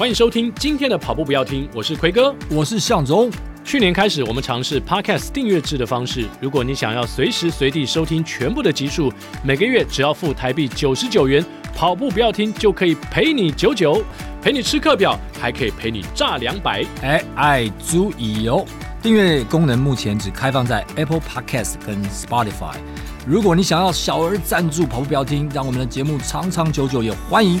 欢迎收听今天的跑步不要听，我是奎哥，我是向总。去年开始，我们尝试 Podcast 订阅制的方式。如果你想要随时随地收听全部的集数，每个月只要付台币九十九元，跑步不要听就可以陪你九九，陪你吃课表，还可以陪你炸两百。哎，爱足以哦！订阅功能目前只开放在 Apple Podcast 跟 Spotify。如果你想要小额赞助跑步不要听，让我们的节目长长久久，也欢迎。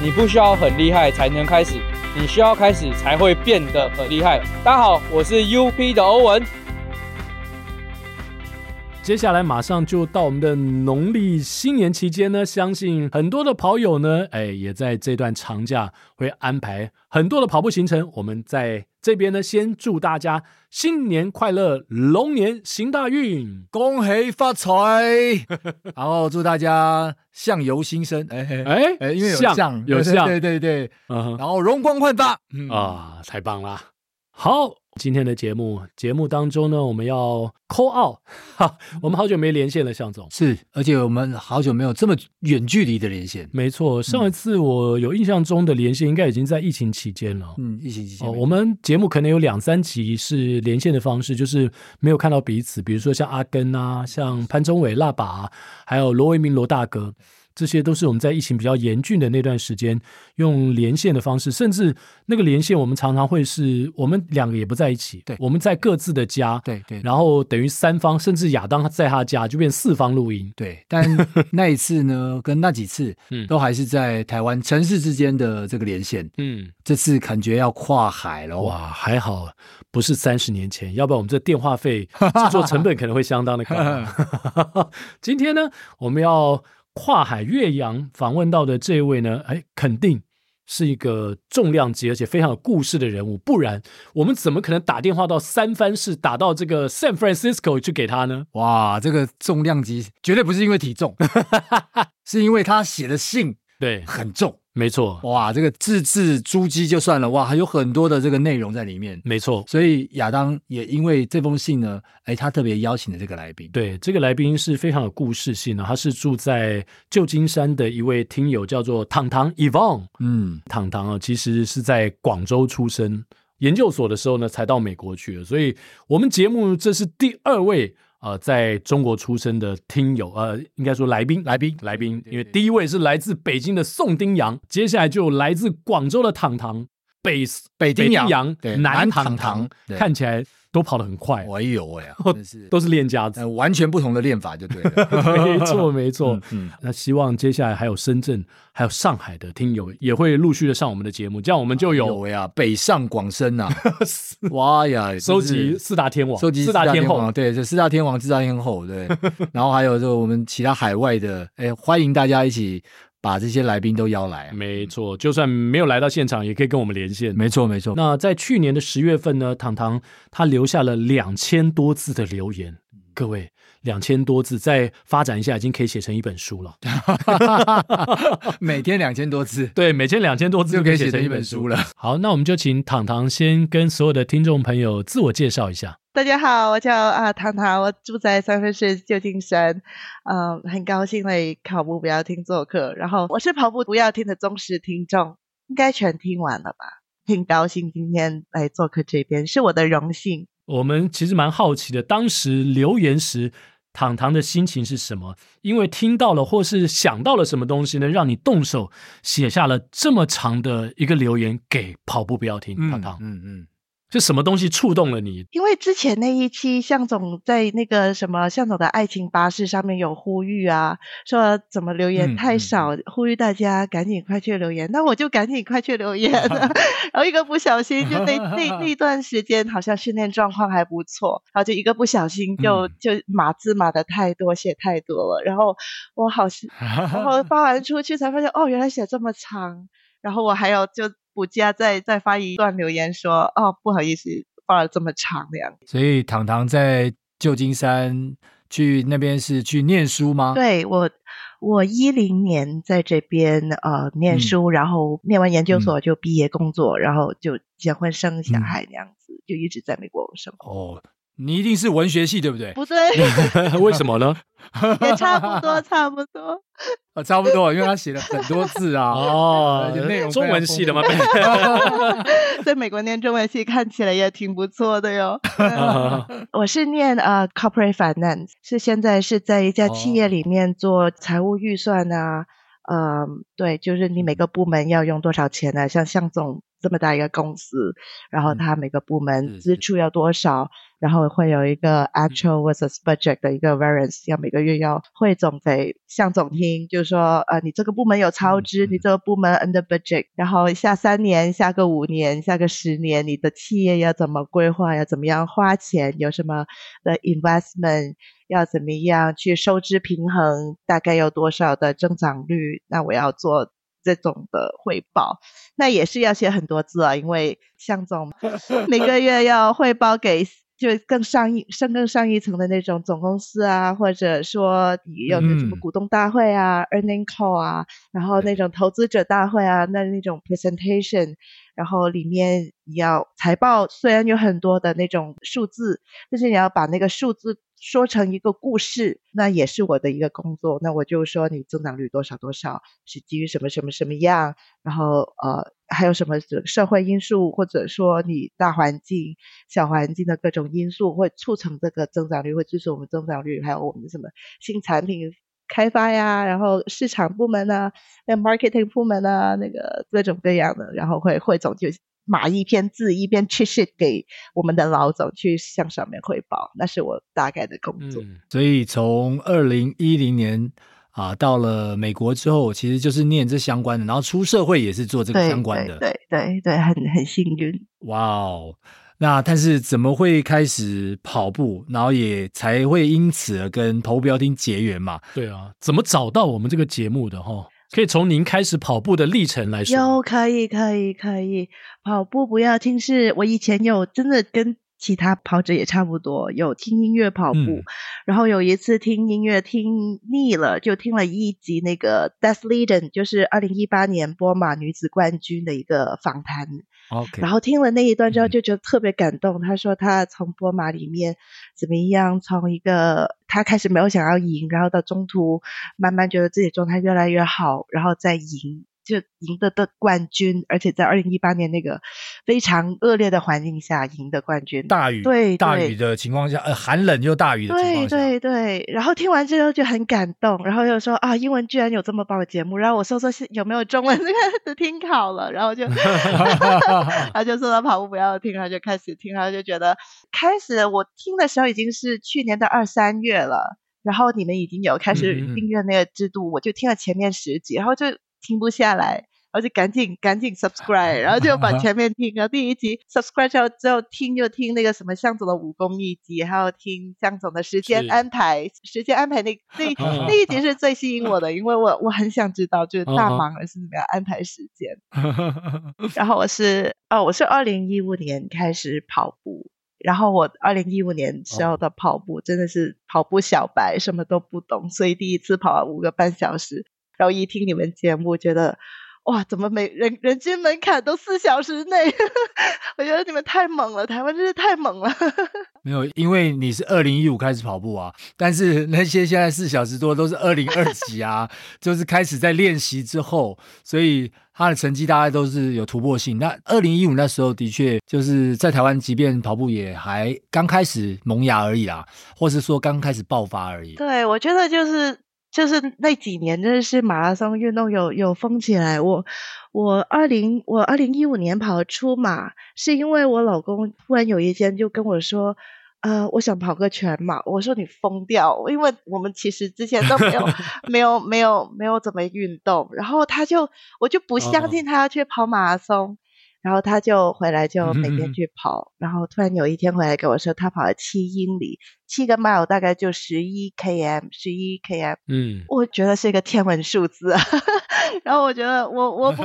你不需要很厉害才能开始，你需要开始才会变得很厉害。大家好，我是 UP 的欧文。接下来马上就到我们的农历新年期间呢，相信很多的跑友呢，哎，也在这段长假会安排很多的跑步行程。我们在这边呢，先祝大家新年快乐，龙年行大运，恭喜发财，然后祝大家相由心生，哎哎哎，因为有相有相，对对对，对，嗯，然后容光焕发，嗯。啊，太棒了，好。今天的节目节目当中呢，我们要 call out 哈，我们好久没连线了，向总是，而且我们好久没有这么远距离的连线。没错，上一次我有印象中的连线应该已经在疫情期间了。嗯，疫情期间，哦，我们节目可能有两三集是连线的方式，就是没有看到彼此，比如说像阿根啊，像潘宗伟、辣爸，还有罗维明罗大哥。这些都是我们在疫情比较严峻的那段时间用连线的方式，甚至那个连线我们常常会是我们两个也不在一起，对，我们在各自的家，对对，然后等于三方，甚至亚当在他家就变四方录音，对。但那一次呢，跟那几次，嗯，都还是在台湾城市之间的这个连线，嗯，这次感觉要跨海了，哇，还好不是三十年前，要不然我们这电话费制作成本可能会相当的高。今天呢，我们要。跨海越洋访问到的这位呢，哎，肯定是一个重量级而且非常有故事的人物，不然我们怎么可能打电话到三藩市，打到这个 San Francisco 去给他呢？哇，这个重量级绝对不是因为体重，是因为他写的信对很重。没错，哇，这个字字珠玑就算了，哇，还有很多的这个内容在里面。没错，所以亚当也因为这封信呢，哎，他特别邀请了这个来宾。对，这个来宾是非常有故事性的，他是住在旧金山的一位听友，叫做糖糖 Yvonne。嗯，糖糖啊，其实是在广州出生，研究所的时候呢，才到美国去的。所以我们节目这是第二位。呃，在中国出生的听友，呃，应该说来宾，来宾，来宾，因为第一位是来自北京的宋丁洋，接下来就来自广州的糖糖，北北丁洋，南糖糖，看起来。都跑得很快，哎呦喂呀，真是。都是练家子，完全不同的练法就对了，没错没错。嗯，嗯，那希望接下来还有深圳、还有上海的听友也会陆续的上我们的节目，这样我们就有呀，北上广深 呐，哇呀，收集四大天王，收集四大天后，对，这四大天王、四大天后，对，然后还有就我们其他海外的，哎，欢迎大家一起。把这些来宾都邀来，没错，就算没有来到现场，也可以跟我们连线。没错，没错。那在去年的十月份呢，糖糖他留下了两千多字的留言，各位，两千多字，再发展一下，已经可以写成一本书了。每天两千多字，对，每天两千多字就可以写成一本书了。好，那我们就请糖糖先跟所有的听众朋友自我介绍一下。大家好，我叫啊糖糖，我住在三分市旧金山，嗯，很高兴来跑步不要听做客。然后我是跑步不要听的忠实听众，应该全听完了吧？很高兴今天来做客这边，是我的荣幸。我们其实蛮好奇的，当时留言时，糖糖的心情是什么？因为听到了或是想到了什么东西呢，让你动手写下了这么长的一个留言给跑步不要听，糖糖，嗯嗯。嗯是什么东西触动了你？因为之前那一期向总在那个什么向总的爱情巴士上面有呼吁啊，说怎么留言太少，呼吁大家赶紧快去留言。那我就赶紧快去留言，然后一个不小心就那那那 段时间好像训练状况还不错，然后就一个不小心就就码字码的太多，写太多了，然后我好然后发完出去才发现哦，原来写这么长，然后我还有就。补假再再发一段留言说，哦，不好意思，发了这么长的样子。所以糖糖在旧金山去那边是去念书吗？对，我，我一零年在这边呃念书，嗯、然后念完研究所就毕业工作，嗯、然后就结婚生小孩那样子，嗯、就一直在美国生活。哦。你一定是文学系对不对？不对，为什么呢？也差不多，差不多。啊，差不多，因为他写了很多字啊。哦，内容中文系的吗？在 美国念中文系看起来也挺不错的哟。我是念呃 Corporate Finance，是现在是在一家企业里面做财务预算啊。嗯、呃，对，就是你每个部门要用多少钱呢、啊？像向总。这么大一个公司，然后他每个部门支出要多少，嗯、然后会有一个 actual versus budget 的一个 variance，要每个月要汇总给向总听，就是说，呃，你这个部门有超支，嗯、你这个部门 under budget，然后下三年、下个五年、下个十年，你的企业要怎么规划，要怎么样花钱，有什么的 investment，要怎么样去收支平衡，大概有多少的增长率，那我要做。这种的汇报，那也是要写很多字啊，因为向总每个月要汇报给就更上一、升更上一层的那种总公司啊，或者说有那什么股东大会啊、嗯、earning call 啊，然后那种投资者大会啊，那那种 presentation，然后里面你要财报，虽然有很多的那种数字，但是你要把那个数字。说成一个故事，那也是我的一个工作。那我就说你增长率多少多少，是基于什么什么什么样，然后呃还有什么社会因素，或者说你大环境、小环境的各种因素会促成这个增长率，会支持我们增长率，还有我们什么新产品开发呀，然后市场部门啊，那 marketing 部门啊，那个各种各样的，然后会汇总就。码一篇字，一边 cheat sheet 给我们的老总去向上面汇报，那是我大概的工作。嗯、所以从二零一零年啊到了美国之后，其实就是念这相关的，然后出社会也是做这个相关的。对对对，对，很很幸运。哇哦，那但是怎么会开始跑步，然后也才会因此而跟投标厅结缘嘛？对啊，怎么找到我们这个节目的哈？可以从您开始跑步的历程来说。有，可以，可以，可以。跑步不要听，是我以前有真的跟其他跑者也差不多，有听音乐跑步。嗯、然后有一次听音乐听腻了，就听了一集那个 Beth Leden，就是二零一八年波马女子冠军的一个访谈。然后听了那一段之后，就觉得特别感动。嗯、他说他从波马里面怎么样，从一个他开始没有想要赢，然后到中途慢慢觉得自己状态越来越好，然后再赢。就赢得的冠军，而且在二零一八年那个非常恶劣的环境下赢得冠军，大雨，对，对大雨的情况下，呃，寒冷又大雨的情况下，对对对。然后听完之后就很感动，然后又说啊，英文居然有这么棒的节目，然后我搜搜有没有中文的 听好了，然后就 他就说他跑步不要听，他就开始听，他就觉得开始我听的时候已经是去年的二三月了，然后你们已经有开始订阅那个制度，嗯嗯我就听了前面十集，然后就。停不下来，然后就赶紧赶紧 subscribe，然后就把前面听了第一集 subscribe 之后，之后听就听那个什么向总的武功秘籍，还有听向总的时间安排，时间安排那 那那一集是最吸引我的，因为我我很想知道就是大忙人是怎么样安排时间。然后我是哦，我是二零一五年开始跑步，然后我二零一五年时候的跑步真的是跑步小白，什么都不懂，所以第一次跑了五个半小时。然后一听你们节目，觉得哇，怎么每人人均门槛都四小时内？我觉得你们太猛了，台湾真是太猛了。没有，因为你是二零一五开始跑步啊，但是那些现在四小时多都是二零二几啊，就是开始在练习之后，所以他的成绩大概都是有突破性。那二零一五那时候的确就是在台湾，即便跑步也还刚开始萌芽而已啦，或是说刚开始爆发而已。对，我觉得就是。就是那几年，真的是马拉松运动有有疯起来。我我二零我二零一五年跑出马，是因为我老公突然有一天就跟我说，呃，我想跑个全马。我说你疯掉，因为我们其实之前都没有 没有没有没有怎么运动。然后他就我就不相信他要去跑马拉松。然后他就回来，就每天去跑。嗯、然后突然有一天回来跟我说，他跑了七英里，七个 mile 大概就十一 km，十一 km。嗯，我觉得是一个天文数字。然后我觉得我我不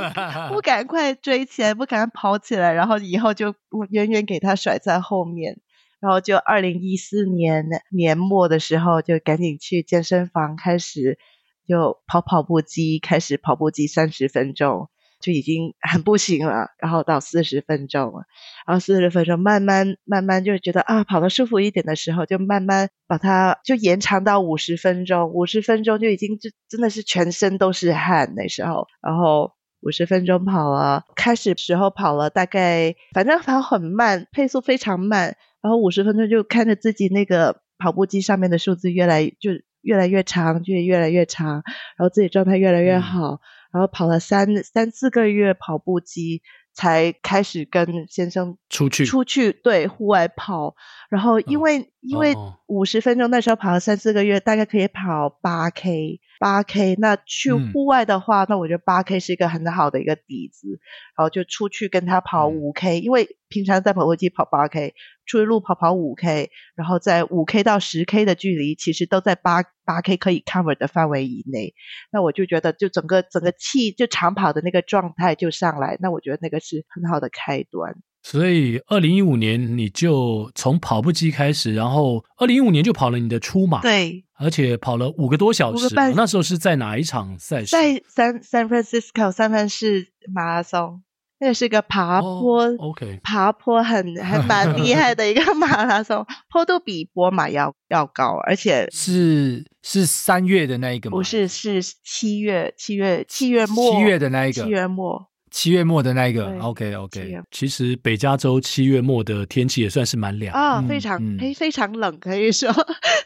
不 赶快追起来，不赶快跑起来，然后以后就远远给他甩在后面。然后就二零一四年年末的时候，就赶紧去健身房开始就跑跑步机，开始跑步机三十分钟。就已经 很不行了，然后到四十分钟了，然后四十分钟慢慢慢慢就觉得啊，跑得舒服一点的时候，就慢慢把它就延长到五十分钟，五十分钟就已经就真的是全身都是汗那时候，然后五十分钟跑了，开始时候跑了大概反正跑很慢，配速非常慢，然后五十分钟就看着自己那个跑步机上面的数字越来就越来越长，就越来越长，然后自己状态越来越好。嗯然后跑了三三四个月跑步机，才开始跟先生出去出去对户外跑。然后因为、哦、因为五十分钟那时候跑了三四个月，大概可以跑八 K 八 K。那去户外的话，嗯、那我觉得八 K 是一个很好的一个底子。然后就出去跟他跑五 K，、嗯、因为平常在跑步机跑八 K。出去路跑跑五 K，然后在五 K 到十 K 的距离，其实都在八八 K 可以 cover 的范围以内。那我就觉得，就整个整个气就长跑的那个状态就上来。那我觉得那个是很好的开端。所以，二零一五年你就从跑步机开始，然后二零一五年就跑了你的初马，对，而且跑了五个多小时。那时候是在哪一场赛事？在 San San Francisco 三藩市马拉松。那是个爬坡、oh，OK，爬坡很还蛮厉害的一个马拉松，坡度比波马要要高，而且是是三月的那一个吗？不是，是七月七月七月末七月的那一个，七月末七月末的那一个，OK OK。其实北加州七月末的天气也算是蛮凉啊，非常非常冷，可以说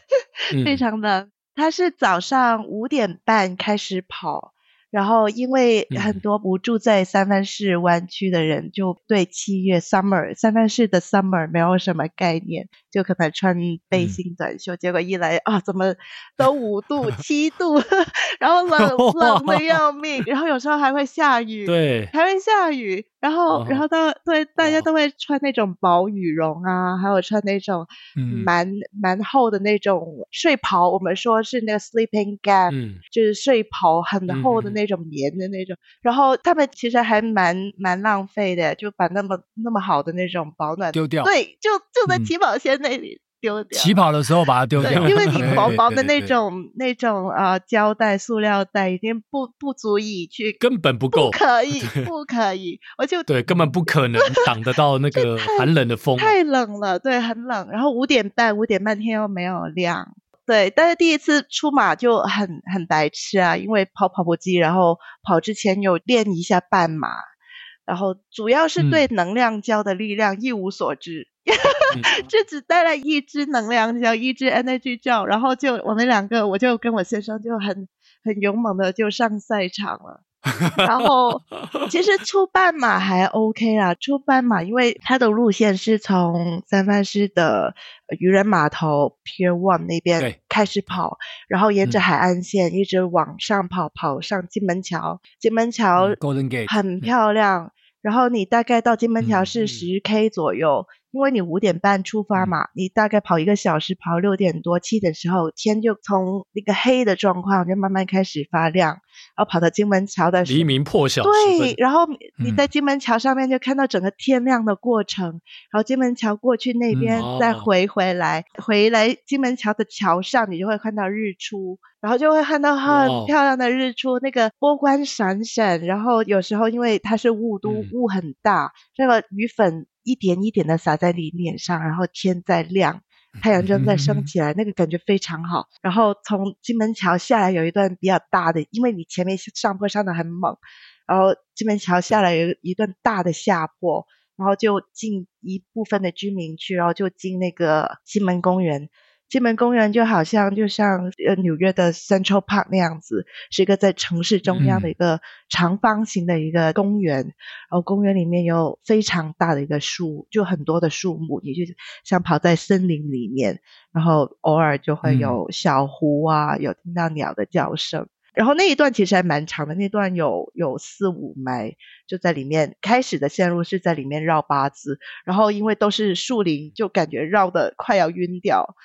非常冷。他是早上五点半开始跑。然后，因为很多不住在三藩市湾区的人，就对七月 summer 三藩市的 summer 没有什么概念，就可能穿背心短袖。嗯、结果一来啊，怎么都五度、七度，然后冷 冷的要命，然后有时候还会下雨，对，还会下雨。然后，然后到对大家都会穿那种薄羽绒啊，还有穿那种蛮蛮厚的那种睡袍。我们说是那个 sleeping gown，嗯，就是睡袍很厚的那种棉的那种。然后他们其实还蛮蛮浪费的，就把那么那么好的那种保暖丢掉，对，就就在起跑线那里。丢掉，起跑的时候把它丢掉，因为你薄薄的那种那种啊胶带、塑料袋已经不不足以去，根本不够，不可以，不可以，我就对，根本不可能 挡得到那个寒冷的风，太冷了，对，很冷。然后五点半，五点半天又没有亮，对。但是第一次出马就很很白痴啊，因为跑跑步机，然后跑之前有练一下半马，然后主要是对能量胶的力量一无所知。嗯 就只带了一支能量胶，一支 energy gel，然后就我们两个，我就跟我先生就很很勇猛的就上赛场了。然后 其实初半马还 OK 啦，初半马因为它的路线是从三藩市的渔人码头 Pier One 那边开始跑，然后沿着海岸线一直往上跑，跑上金门桥，金门桥 Golden Gate 很漂亮。然后你大概到金门桥是十 K 左右。因为你五点半出发嘛，你大概跑一个小时，跑六点多七点的时候，天就从那个黑的状况就慢慢开始发亮，然后跑到金门桥的黎明破晓，对，然后你在金门桥上面就看到整个天亮的过程，嗯、然后金门桥过去那边再回回来，嗯、回来金门桥的桥上你就会看到日出，然后就会看到很漂亮的日出，那个波光闪闪，然后有时候因为它是雾都雾很大，那、嗯、个雨粉。一点一点的洒在你脸上，然后天在亮，太阳正在升起来，那个感觉非常好。然后从金门桥下来有一段比较大的，因为你前面上坡上的很猛，然后金门桥下来有一段大的下坡，然后就进一部分的居民区，然后就进那个金门公园。金门公园就好像就像呃纽约的 Central Park 那样子，是一个在城市中央的一个长方形的一个公园，然后公园里面有非常大的一个树，就很多的树木，你就像跑在森林里面，然后偶尔就会有小湖啊，有听到鸟的叫声，然后那一段其实还蛮长的，那段有有四五枚，就在里面开始的线路是在里面绕八字，然后因为都是树林，就感觉绕的快要晕掉。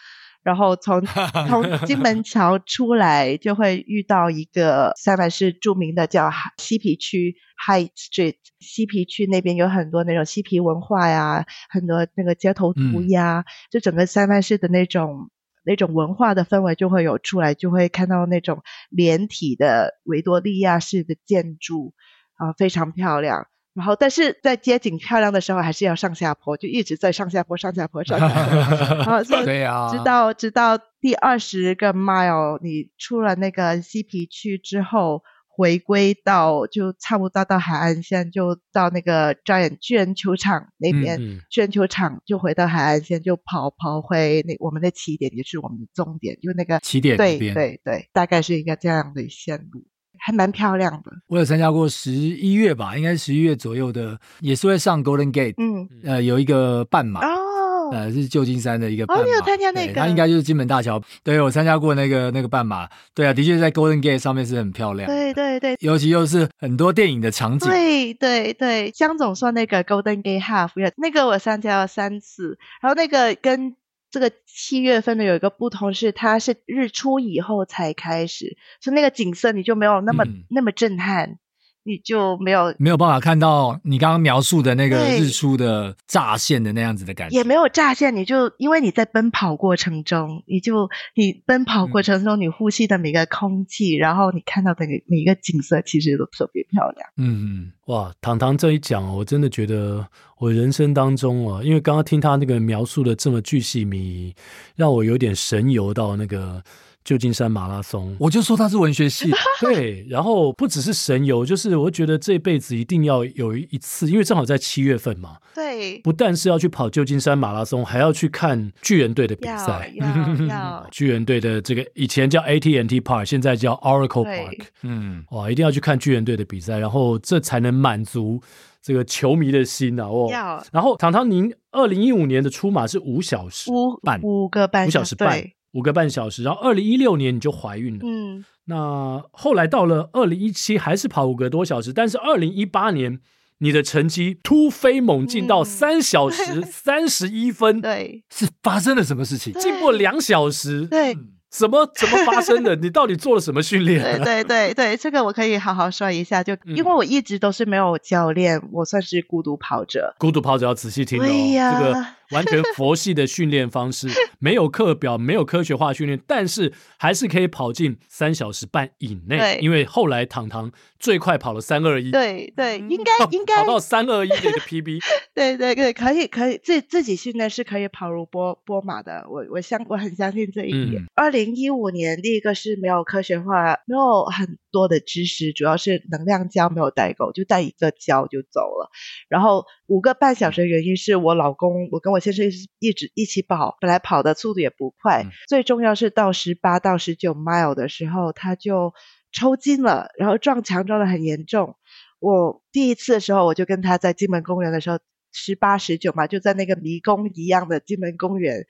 然后从 从金门桥出来，就会遇到一个三藩市著名的叫嬉皮区 High Street，嬉皮区那边有很多那种嬉皮文化呀，很多那个街头涂鸦，嗯、就整个三藩市的那种那种文化的氛围就会有出来，就会看到那种连体的维多利亚式的建筑啊，非常漂亮。然后，但是在街景漂亮的时候，还是要上下坡，就一直在上下坡、上下坡、上下坡。然后对呀，直到直到第二十个 mile，你出了那个西皮区之后，回归到就差不多到海岸线，就到那个 Giant 巨人球场那边，嗯嗯、巨人球场就回到海岸线，就跑跑回那我们的起点，也就是我们的终点，就那个起点对对对，大概是一个这样的线路。还蛮漂亮的。我有参加过十一月吧，应该是十一月左右的，也是会上 Golden Gate。嗯，呃，有一个半马哦，呃，是旧金山的一个半马。哦，你有参加那个？它应该就是金门大桥。对，我参加过那个那个半马。对啊，的确在 Golden Gate 上面是很漂亮。对对对，尤其又是很多电影的场景。对对对，江总说那个 Golden Gate Half，那个我参加了三次，然后那个跟。这个七月份的有一个不同是，它是日出以后才开始，所以那个景色你就没有那么、嗯、那么震撼。你就没有没有办法看到你刚刚描述的那个日出的乍现的那样子的感觉，也没有乍现。你就因为你在奔跑过程中，你就你奔跑过程中，你呼吸的每个空气，嗯、然后你看到的每每一个景色，其实都特别漂亮。嗯嗯，哇，糖糖这一讲，我真的觉得我人生当中啊，因为刚刚听他那个描述的这么巨细靡遗，让我有点神游到那个。旧金山马拉松，我就说他是文学系，对，然后不只是神游，就是我觉得这辈子一定要有一次，因为正好在七月份嘛，对，不但是要去跑旧金山马拉松，还要去看巨人队的比赛，要，要，要。巨人队的这个以前叫 AT&T Park，现在叫 Oracle Park，嗯，哇，一定要去看巨人队的比赛，然后这才能满足这个球迷的心啊，哦，然后唐唐，您二零一五年的出马是五小时半，五个半，五小时半。五个半小时，然后二零一六年你就怀孕了。嗯，那后来到了二零一七还是跑五个多小时，但是二零一八年你的成绩突飞猛进到三小时 三十一分。嗯、对，是发生了什么事情？经过两小时。对。怎么怎么发生的？你到底做了什么训练？对对对对，这个我可以好好说一下。就因为我一直都是没有教练，我算是孤独跑者。孤独跑者要仔细听哦，呀这个完全佛系的训练方式，没有课表，没有科学化训练，但是还是可以跑进三小时半以内。对因为后来糖糖最快跑了三二一。对对，应该应该跑到三二一的一个 PB。对对对，可以可以，自自己训练是可以跑入波波马的。我我相我很相信这一点。二。零一五年，第一个是没有科学化，没有很多的知识，主要是能量胶没有带够，就带一个胶就走了。然后五个半小时的原因是我老公，我跟我先生一直一起跑，本来跑的速度也不快，嗯、最重要是到十八到十九 mile 的时候，他就抽筋了，然后撞墙撞得很严重。我第一次的时候，我就跟他在金门公园的时候，十八十九嘛，就在那个迷宫一样的金门公园。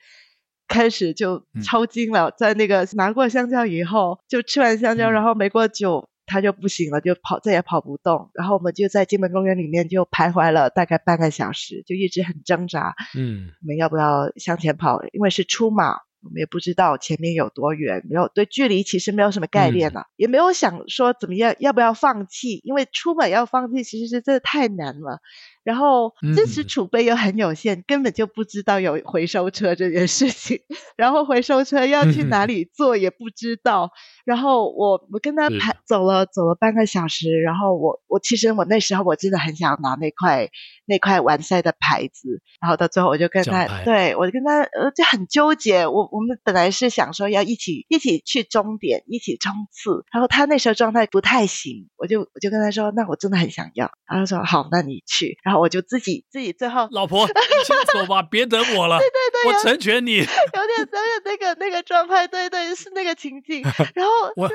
开始就抽筋了，嗯、在那个拿过香蕉以后，就吃完香蕉，嗯、然后没过久他就不行了，就跑再也跑不动。然后我们就在金门公园里面就徘徊了大概半个小时，就一直很挣扎。嗯，我们要不要向前跑？因为是出马，我们也不知道前面有多远，没有对距离其实没有什么概念了，嗯、也没有想说怎么样要不要放弃，因为出门要放弃其实是真的太难了。然后知识储备又很有限，嗯、根本就不知道有回收车这件事情。然后回收车要去哪里坐也不知道。嗯、然后我我跟他排走了走了半个小时。然后我我其实我那时候我真的很想拿那块那块完赛的牌子。然后到最后我就跟他对我就跟他呃就很纠结。我我们本来是想说要一起一起去终点一起冲刺。然后他那时候状态不太行，我就我就跟他说那我真的很想要。然后他说好，那你去。然后。我就自己自己最后，老婆，你先走吧，别等我了。对对对，我成全你。有点有点那个那个状态，对对，是那个情景。然后我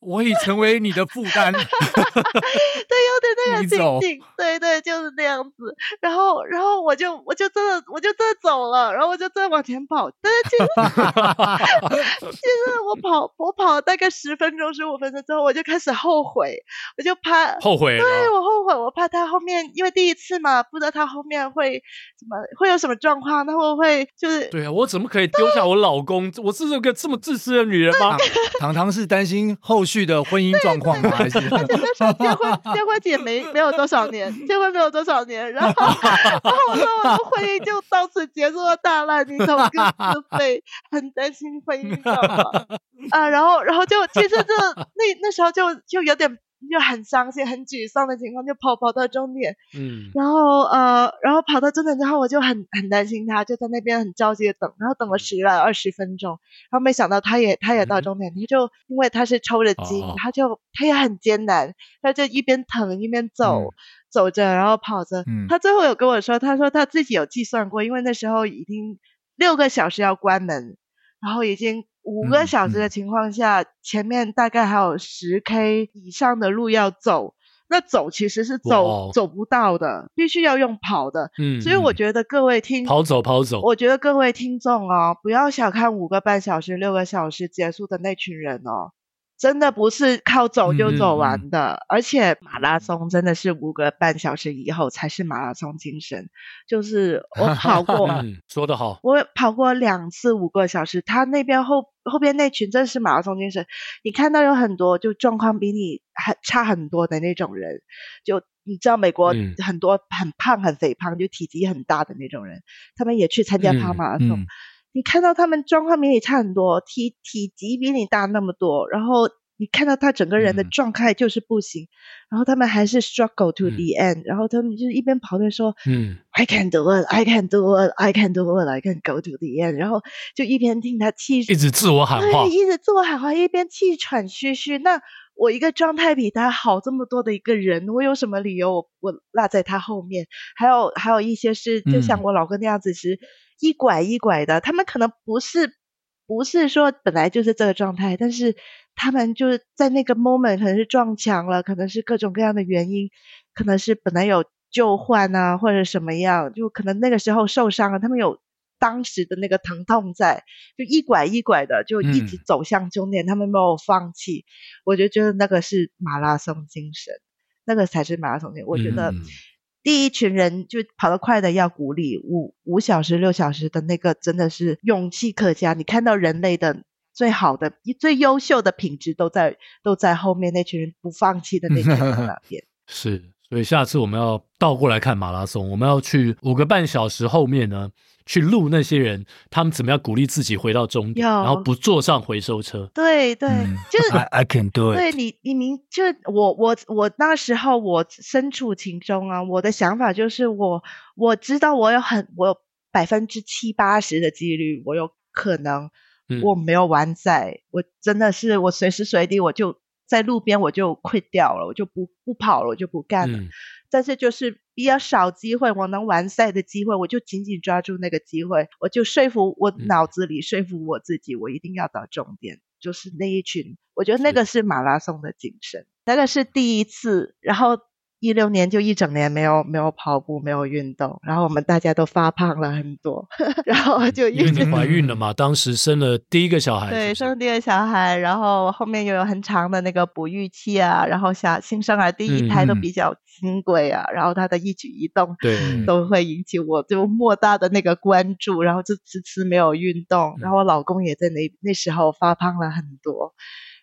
我已成为你的负担。对，有点那个情景，对对，就是那样子。然后然后我就我就真的我就真的走了，然后我就真的往前跑。但是其实 就是我跑，我跑了大概十分钟、十五分钟之后，我就开始后悔，我就怕后悔。对，我后悔，我怕他后面，因为第一次嘛，不知道他后面会怎么，会有什么状况，他会不会就是？对啊，我怎么可以丢下我老公？我是这个这么自私的女人吗？糖糖是担心后续的婚姻状况吗？还是？而且那时候结婚结婚也没没有多少年，结婚没有多少年，然后然后我说我的婚姻就到此结束了大烂，你懂个自费，很担心婚姻，知道吗？啊，然后然后就其实就那那时候就就有点。就很伤心、很沮丧的情况，就跑跑到终点，嗯，然后呃，然后跑到终点之后，我就很很担心他，就在那边很着急的等，然后等了十来二十分钟，然后没想到他也他也到终点，他、嗯、就因为他是抽着筋，哦、他就他也很艰难，他就一边疼一边走，嗯、走着然后跑着，嗯、他最后有跟我说，他说他自己有计算过，因为那时候已经六个小时要关门，然后已经。五个小时的情况下，嗯嗯、前面大概还有十 K 以上的路要走，那走其实是走、哦、走不到的，必须要用跑的。嗯，所以我觉得各位听跑走跑走，我觉得各位听众哦，不要小看五个半小时、六个小时结束的那群人哦。真的不是靠走就走完的，嗯嗯、而且马拉松真的是五个半小时以后才是马拉松精神。就是我跑过，嗯、说得好，我跑过两次五个小时，他那边后后边那群真是马拉松精神。你看到有很多就状况比你很差很多的那种人，就你知道美国很多很胖很肥胖，就体积很大的那种人，他们也去参加跑马拉松。你看到他们状况比你差很多，体体积比你大那么多，然后你看到他整个人的状态就是不行，嗯、然后他们还是 struggle to the end，、嗯、然后他们就是一边跑边说，嗯，I can do it，I can do it，I can do it，I can go to the end，然后就一边听他气，一直自我喊话，一直自我喊话，一边气喘吁吁。那我一个状态比他好这么多的一个人，我有什么理由我我落在他后面？还有还有一些是，就像我老公那样子是。嗯一拐一拐的，他们可能不是不是说本来就是这个状态，但是他们就是在那个 moment 可能是撞墙了，可能是各种各样的原因，可能是本来有旧患啊或者什么样，就可能那个时候受伤了，他们有当时的那个疼痛在，就一拐一拐的就一直走向终点，嗯、他们没有放弃，我就觉得那个是马拉松精神，那个才是马拉松精神，我觉得。嗯第一群人就跑得快的要鼓励，五五小时六小时的那个真的是勇气可嘉。你看到人类的最好的、最优秀的品质都在都在后面，那群人不放弃的那群人那 边。是，所以下次我们要倒过来看马拉松，我们要去五个半小时后面呢。去录那些人，他们怎么样鼓励自己回到终点，然后不坐上回收车。对对，嗯、就是 I, I can do it。对你，你明就我我我那时候我身处其中啊，我的想法就是我我知道我有很我有百分之七八十的几率，我有可能我没有完赛，嗯、我真的是我随时随地我就在路边我就 quit 掉了，我就不不跑了，我就不干了。嗯但是就是比较少机会，我能完赛的机会，我就紧紧抓住那个机会，我就说服我脑子里、嗯、说服我自己，我一定要到终点。就是那一群，我觉得那个是马拉松的精神，是那个是第一次，然后。一六年就一整年没有没有跑步，没有运动，然后我们大家都发胖了很多，然后就因为你怀孕了嘛，当时生了第一个小孩，对，生了第一个小孩，然后后面又有很长的那个哺育期啊，然后小新生儿第一胎都比较金贵啊，嗯、然后他的一举一动对都。会引起我就莫大的那个关注，然后就迟迟没有运动，然后我老公也在那那时候发胖了很多。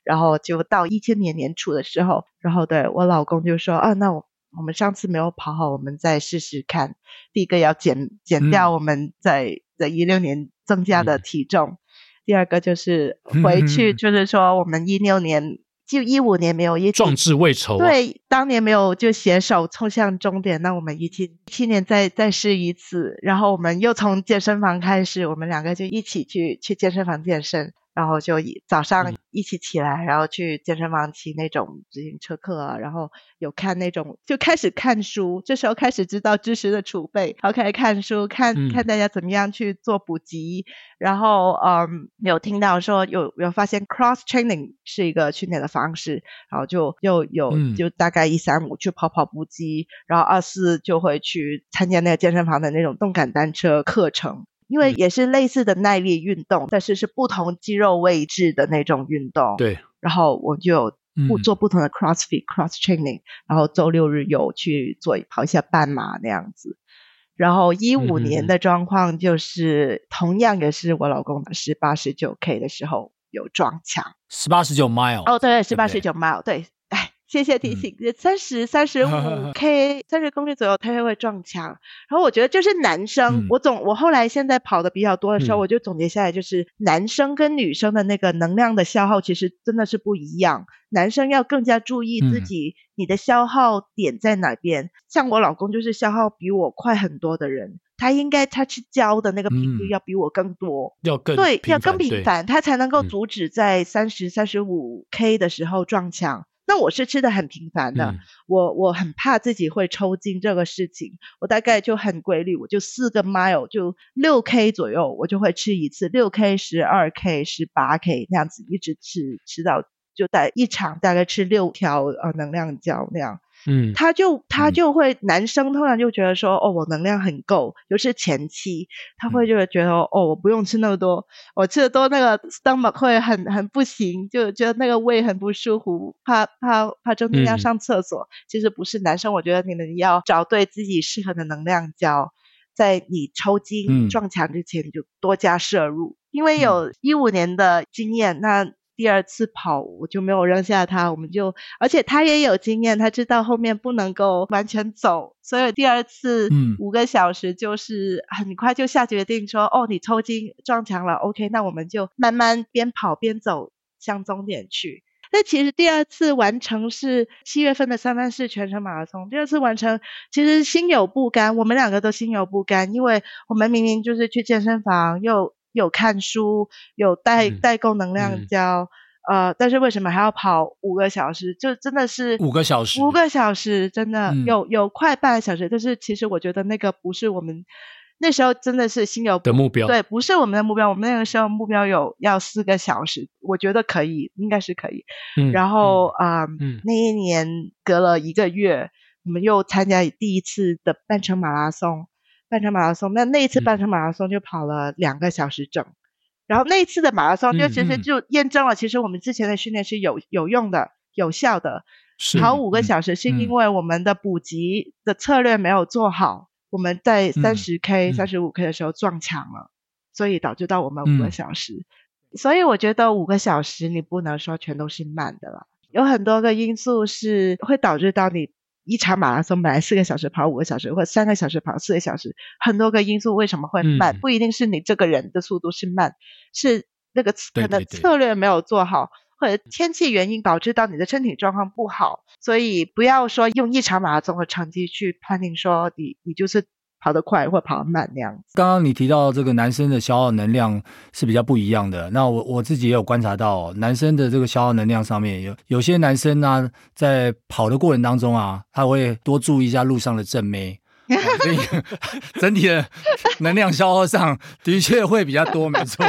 然后就到一千年年初的时候，然后对我老公就说啊，那我我们上次没有跑好，我们再试试看。第一个要减减掉我们在在一六年增加的体重，嗯、第二个就是回去，就是说我们一六年、嗯、就一五年没有一起壮志未酬、啊，对，当年没有就携手冲向终点，那我们一起七年再再试一次，然后我们又从健身房开始，我们两个就一起去去健身房健身。然后就早上一起起来，嗯、然后去健身房骑那种自行车课啊，然后有看那种，就开始看书。这时候开始知道知识的储备，然后开始看书，看、嗯、看大家怎么样去做补给。然后嗯，有听到说有有发现 cross training 是一个训练的方式，然后就又有、嗯、就大概一三五去跑跑步机，然后二四就会去参加那个健身房的那种动感单车课程。因为也是类似的耐力运动，但是是不同肌肉位置的那种运动。对，然后我就不做不同的 CrossFit、嗯、Cross Training，然后周六日有去做跑一下半马那样子。然后一五年的状况就是，嗯、同样也是我老公的十八十九 K 的时候有撞墙，十八十九 mile。哦，对，十八十九 mile，对。谢谢提醒，三十三十五 K 三十公里左右，他就会撞墙。然后我觉得就是男生，嗯、我总我后来现在跑的比较多的时候，嗯、我就总结下来，就是男生跟女生的那个能量的消耗其实真的是不一样。男生要更加注意自己你的消耗点在哪边。嗯、像我老公就是消耗比我快很多的人，他应该他去交的那个频率要比我更多，嗯、要更对，要更频繁，他才能够阻止在三十三十五 K 的时候撞墙。那我是吃的很频繁的，嗯、我我很怕自己会抽筋这个事情，我大概就很规律，我就四个 mile 就六 k 左右，我就会吃一次六 k、十二 k、十八 k 那样子，一直吃吃到就在一场大概吃六条呃能量胶那样。嗯，他就他就会，嗯、男生通常就觉得说，哦，我能量很够，尤其是前期，他会就会觉得，嗯、哦，我不用吃那么多，我吃的多那个 stomach 会很很不行，就觉得那个胃很不舒服，怕怕怕中间要上厕所。嗯、其实不是，男生，我觉得你们要找对自己适合的能量胶，在你抽筋撞墙之前就多加摄入，嗯、因为有一五年的经验，那。第二次跑，我就没有扔下他，我们就，而且他也有经验，他知道后面不能够完全走，所以第二次五个小时就是很快就下决定说，嗯、哦，你抽筋撞墙了，OK，那我们就慢慢边跑边走向终点去。那其实第二次完成是七月份的三藩市全程马拉松，第二次完成其实心有不甘，我们两个都心有不甘，因为我们明明就是去健身房又。有看书，有代代购能量胶，嗯、呃，但是为什么还要跑五个小时？就真的是五个小时，五个小时真的有有快半个小时。但是其实我觉得那个不是我们那时候真的是心有的目标，对，不是我们的目标。我们那个时候目标有要四个小时，我觉得可以，应该是可以。嗯、然后啊，呃嗯、那一年隔了一个月，我们又参加第一次的半程马拉松。半程马拉松，那那一次半程马拉松就跑了两个小时整，嗯、然后那一次的马拉松就其实就验证了，其实我们之前的训练是有有用的、有效的。是跑五个小时是因为我们的补给的策略没有做好，嗯、我们在三十 K、三十五 K 的时候撞墙了，所以导致到我们五个小时。嗯、所以我觉得五个小时你不能说全都是慢的了，有很多个因素是会导致到你。一场马拉松本来四个小时跑五个小时，或者三个小时跑四个小时，很多个因素为什么会慢？嗯、不一定是你这个人的速度是慢，是那个可能策略没有做好，对对对，或者天气原因导致到你的身体状况不好。所以不要说用一场马拉松的成绩去判定说你你就是。跑得快或跑得慢那样。刚刚你提到这个男生的消耗能量是比较不一样的。那我我自己也有观察到，男生的这个消耗能量上面有有些男生呢、在跑的过程当中啊，他会多注意一下路上的正妹。所 以整体的能量消耗上的确会比较多，没错，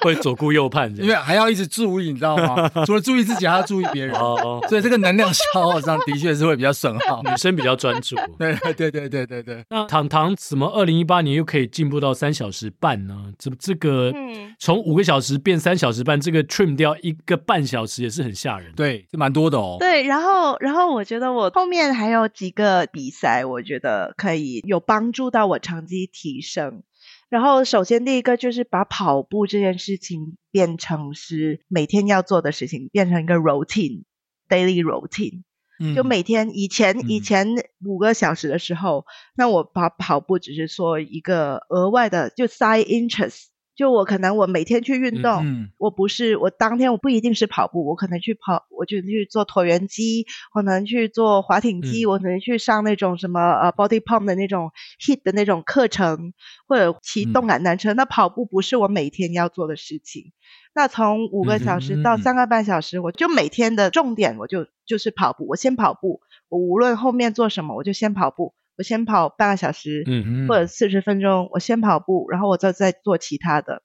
会左顾右盼，因为还要一直注意，你知道吗？除了注意自己，还要注意别人，哦，所以这个能量消耗上的确是会比较损耗。女生比较专注，对对对对对对。那糖糖怎么二零一八年又可以进步到三小时半呢？这这个嗯从五个小时变三小时半，这个 trim 掉一个半小时也是很吓人，对，这蛮多的哦。对，然后然后我觉得我后面还有几个比赛，我。觉得可以有帮助到我成绩提升。然后，首先第一个就是把跑步这件事情变成是每天要做的事情，变成一个 routine，daily routine。嗯，就每天以前以前五个小时的时候，嗯，那我把跑步只是说一个额外的就 side interest。就我可能我每天去运动，嗯嗯、我不是我当天我不一定是跑步，我可能去跑，我就去做椭圆机，我可能去做划艇机，嗯、我可能去上那种什么呃 body pump 的那种 hit 的那种课程，或者骑动感单车。嗯、那跑步不是我每天要做的事情。那从五个小时到三个半小时，我就每天的重点我就就是跑步，我先跑步，我无论后面做什么，我就先跑步。我先跑半个小时，嗯，或者四十分钟。我先跑步，然后我再再做其他的。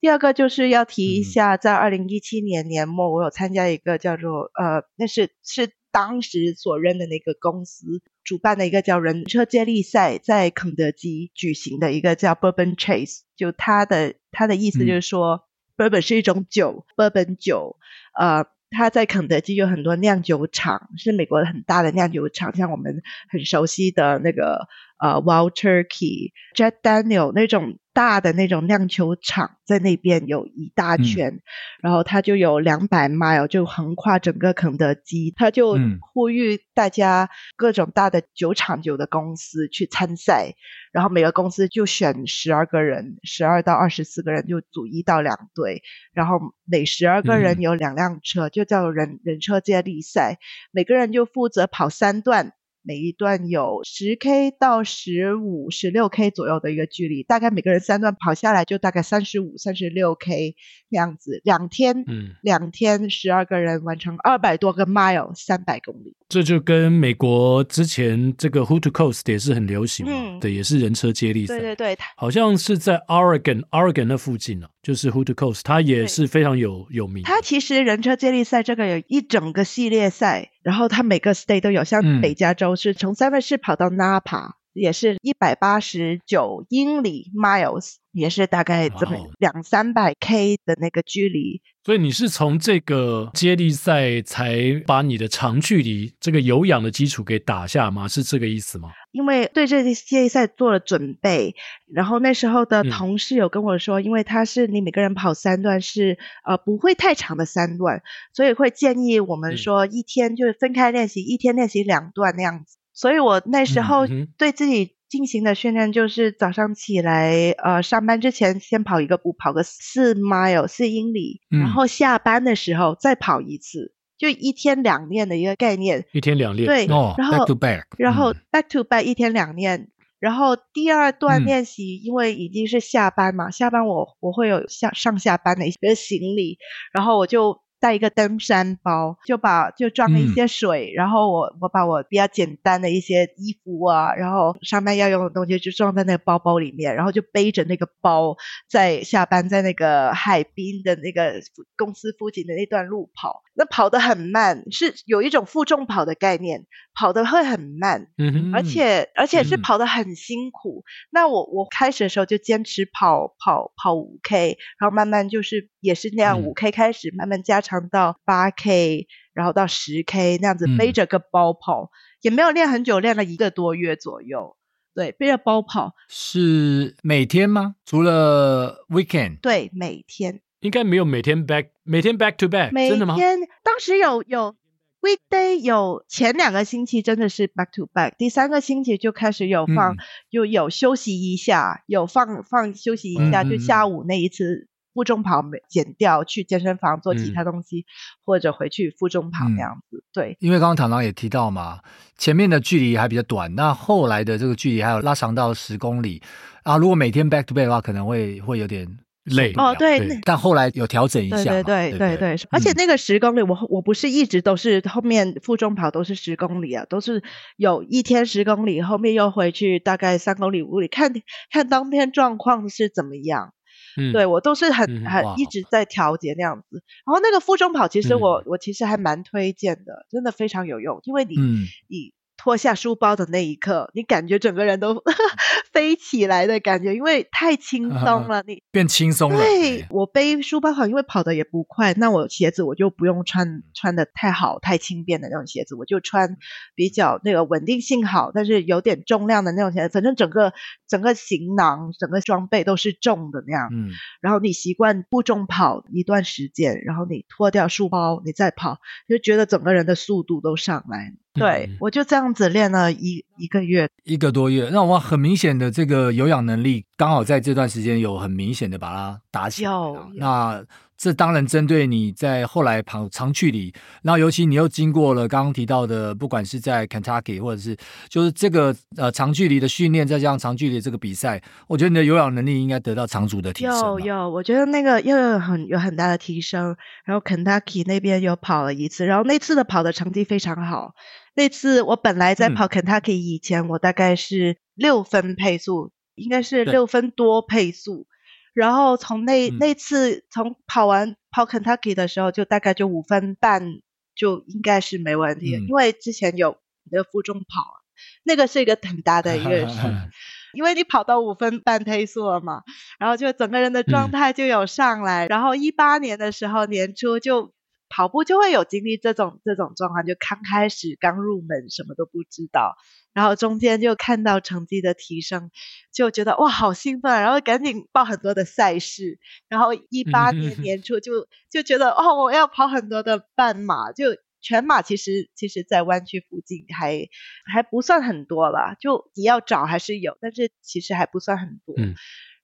第二个就是要提一下，在二零一七年年末，我有参加一个叫做呃，那是是当时所任的那个公司主办的一个叫人车接力赛，在肯德基举行的一个叫 Bourbon Chase，就它的它的意思就是说、嗯、Bourbon 是一种酒，Bourbon 酒，呃。他在肯德基有很多酿酒厂，是美国很大的酿酒厂，像我们很熟悉的那个呃 Wild Turkey、Jack Daniel 那种大的那种酿酒厂，在那边有一大圈，嗯、然后它就有两百 mile 就横跨整个肯德基，他就呼吁大家各种大的酒厂酒的公司去参赛。然后每个公司就选十二个人，十二到二十四个人就组一到两队，然后每十二个人有两辆车，嗯、就叫人人车接力赛，每个人就负责跑三段。每一段有十 K 到十五、十六 K 左右的一个距离，大概每个人三段跑下来就大概三十五、三十六 K 那样子。两天，嗯，两天十二个人完成二百多个 mile，三百公里。这就跟美国之前这个 Hood to Coast 也是很流行嘛，嗯、对，也是人车接力赛。对对对，好像是在 Oregon，Oregon 那附近呢、啊，就是 Hood to Coast，它也是非常有有名。它其实人车接力赛这个有一整个系列赛。然后它每个 state 都有，像北加州是从三藩市跑到 Napa，、嗯、也是一百八十九英里 miles，也是大概这么两三百 k 的那个距离。所以你是从这个接力赛才把你的长距离这个有氧的基础给打下吗？是这个意思吗？因为对这接力赛做了准备，然后那时候的同事有跟我说，嗯、因为他是你每个人跑三段是呃不会太长的三段，所以会建议我们说一天就是分开练习，嗯、一天练习两段那样子。所以我那时候对自己进行的训练就是早上起来呃上班之前先跑一个步，跑个四 mile 四英里，嗯、然后下班的时候再跑一次。就一天两练的一个概念，一天两练，对，哦、然后 back to back，然后 back to back 一天两练，嗯、然后第二段练习，因为已经是下班嘛，嗯、下班我我会有下上下班的一些行李，然后我就。带一个登山包，就把就装了一些水，嗯、然后我我把我比较简单的一些衣服啊，然后上班要用的东西就装在那个包包里面，然后就背着那个包在下班在那个海滨的那个公司附近的那段路跑，那跑得很慢，是有一种负重跑的概念，跑得会很慢，嗯，而且而且是跑得很辛苦。嗯、那我我开始的时候就坚持跑跑跑五 K，然后慢慢就是也是那样五 K 开始、嗯、慢慢加长。长到八 K，然后到十 K 那样子背着个包跑，嗯、也没有练很久，练了一个多月左右。对，背着包跑是每天吗？除了 weekend？对，每天应该没有每天 back，每天 back to back，每天，真的吗？当时有有 weekday，有前两个星期真的是 back to back，第三个星期就开始有放，又、嗯、有休息一下，有放放休息一下，嗯、就下午那一次。负重跑没减掉，去健身房做其他东西，嗯、或者回去负重跑那样子。嗯、对，因为刚刚唐唐也提到嘛，前面的距离还比较短，那后来的这个距离还有拉长到十公里啊。如果每天 back to back 的话，可能会会有点累哦。对，对但后来有调整一下。对对对对对，而且那个十公里，我我不是一直都是后面负重跑都是十公里啊，都是有一天十公里，后面又回去大概三公里五里，看看当天状况是怎么样。嗯、对，我都是很很一直在调节那样子，嗯、然后那个负重跑，其实我、嗯、我其实还蛮推荐的，真的非常有用，因为你、嗯、你。脱下书包的那一刻，你感觉整个人都 飞起来的感觉，因为太轻松了，你变轻松了。对，我背书包好，因为跑得也不快，那我鞋子我就不用穿穿的太好、太轻便的那种鞋子，我就穿比较那个稳定性好，但是有点重量的那种鞋子。反正整个整个行囊、整个装备都是重的那样。嗯。然后你习惯负重跑一段时间，然后你脱掉书包，你再跑，就觉得整个人的速度都上来。对，嗯、我就这样子练了一一个月，一个多月，那我很明显的这个有氧能力，刚好在这段时间有很明显的把它打起来。那这当然针对你在后来跑长距离，然后尤其你又经过了刚刚提到的，不管是在 Kentucky 或者是就是这个呃长距离的训练，再加上长距离这个比赛，我觉得你的有氧能力应该得到长足的提升。有有，我觉得那个又有很有很大的提升。然后 Kentucky 那边又跑了一次，然后那次的跑的成绩非常好。那次我本来在跑 Kentucky 以前，嗯、我大概是六分配速，应该是六分多配速。然后从那、嗯、那次从跑完跑 Kentucky 的时候，就大概就五分半，就应该是没问题。嗯、因为之前有那个负重跑，那个是一个很大的一个事，因为你跑到五分半配速了嘛，然后就整个人的状态就有上来。嗯、然后一八年的时候年初就跑步就会有经历这种这种状况，就刚开始刚入门什么都不知道。然后中间就看到成绩的提升，就觉得哇好兴奋，然后赶紧报很多的赛事。然后一八年年初就就觉得哦，我要跑很多的半马，就全马其实其实在湾区附近还还不算很多了，就你要找还是有，但是其实还不算很多。嗯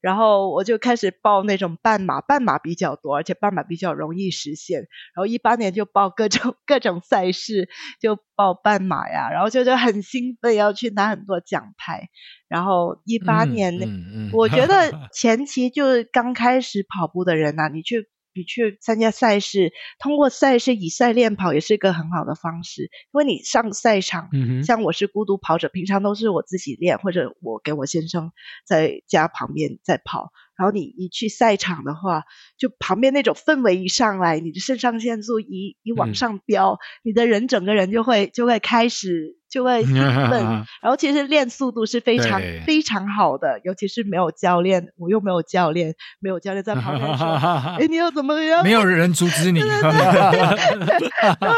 然后我就开始报那种半马，半马比较多，而且半马比较容易实现。然后一八年就报各种各种赛事，就报半马呀，然后就就很兴奋要去拿很多奖牌。然后一八年，嗯嗯嗯、我觉得前期就是刚开始跑步的人呐、啊，你去。你去参加赛事，通过赛事以赛练跑也是一个很好的方式。因为你上赛场，嗯、像我是孤独跑者，平常都是我自己练，或者我给我先生在家旁边在跑。然后你一去赛场的话，就旁边那种氛围一上来，你的肾上腺素一一往上飙，嗯、你的人整个人就会就会开始就会 兴奋。然后其实练速度是非常非常好的，尤其是没有教练，我又没有教练，没有教练在旁边说：“哎，你要怎么样？”没有人阻止你，没有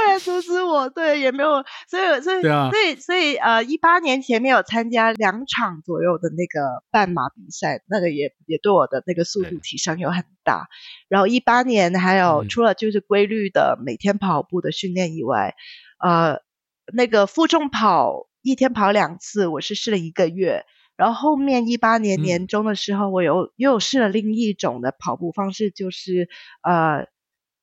人阻止我，对，也没有，所以所以、啊、所以所以呃，一八年前面有参加两场左右的那个半马比赛，那个也也对我。的那个速度提升有很大，对然后一八年还有除了就是规律的每天跑步的训练以外，嗯、呃，那个负重跑一天跑两次，我是试了一个月，然后后面一八年年中的时候，我又、嗯、又试了另一种的跑步方式，就是呃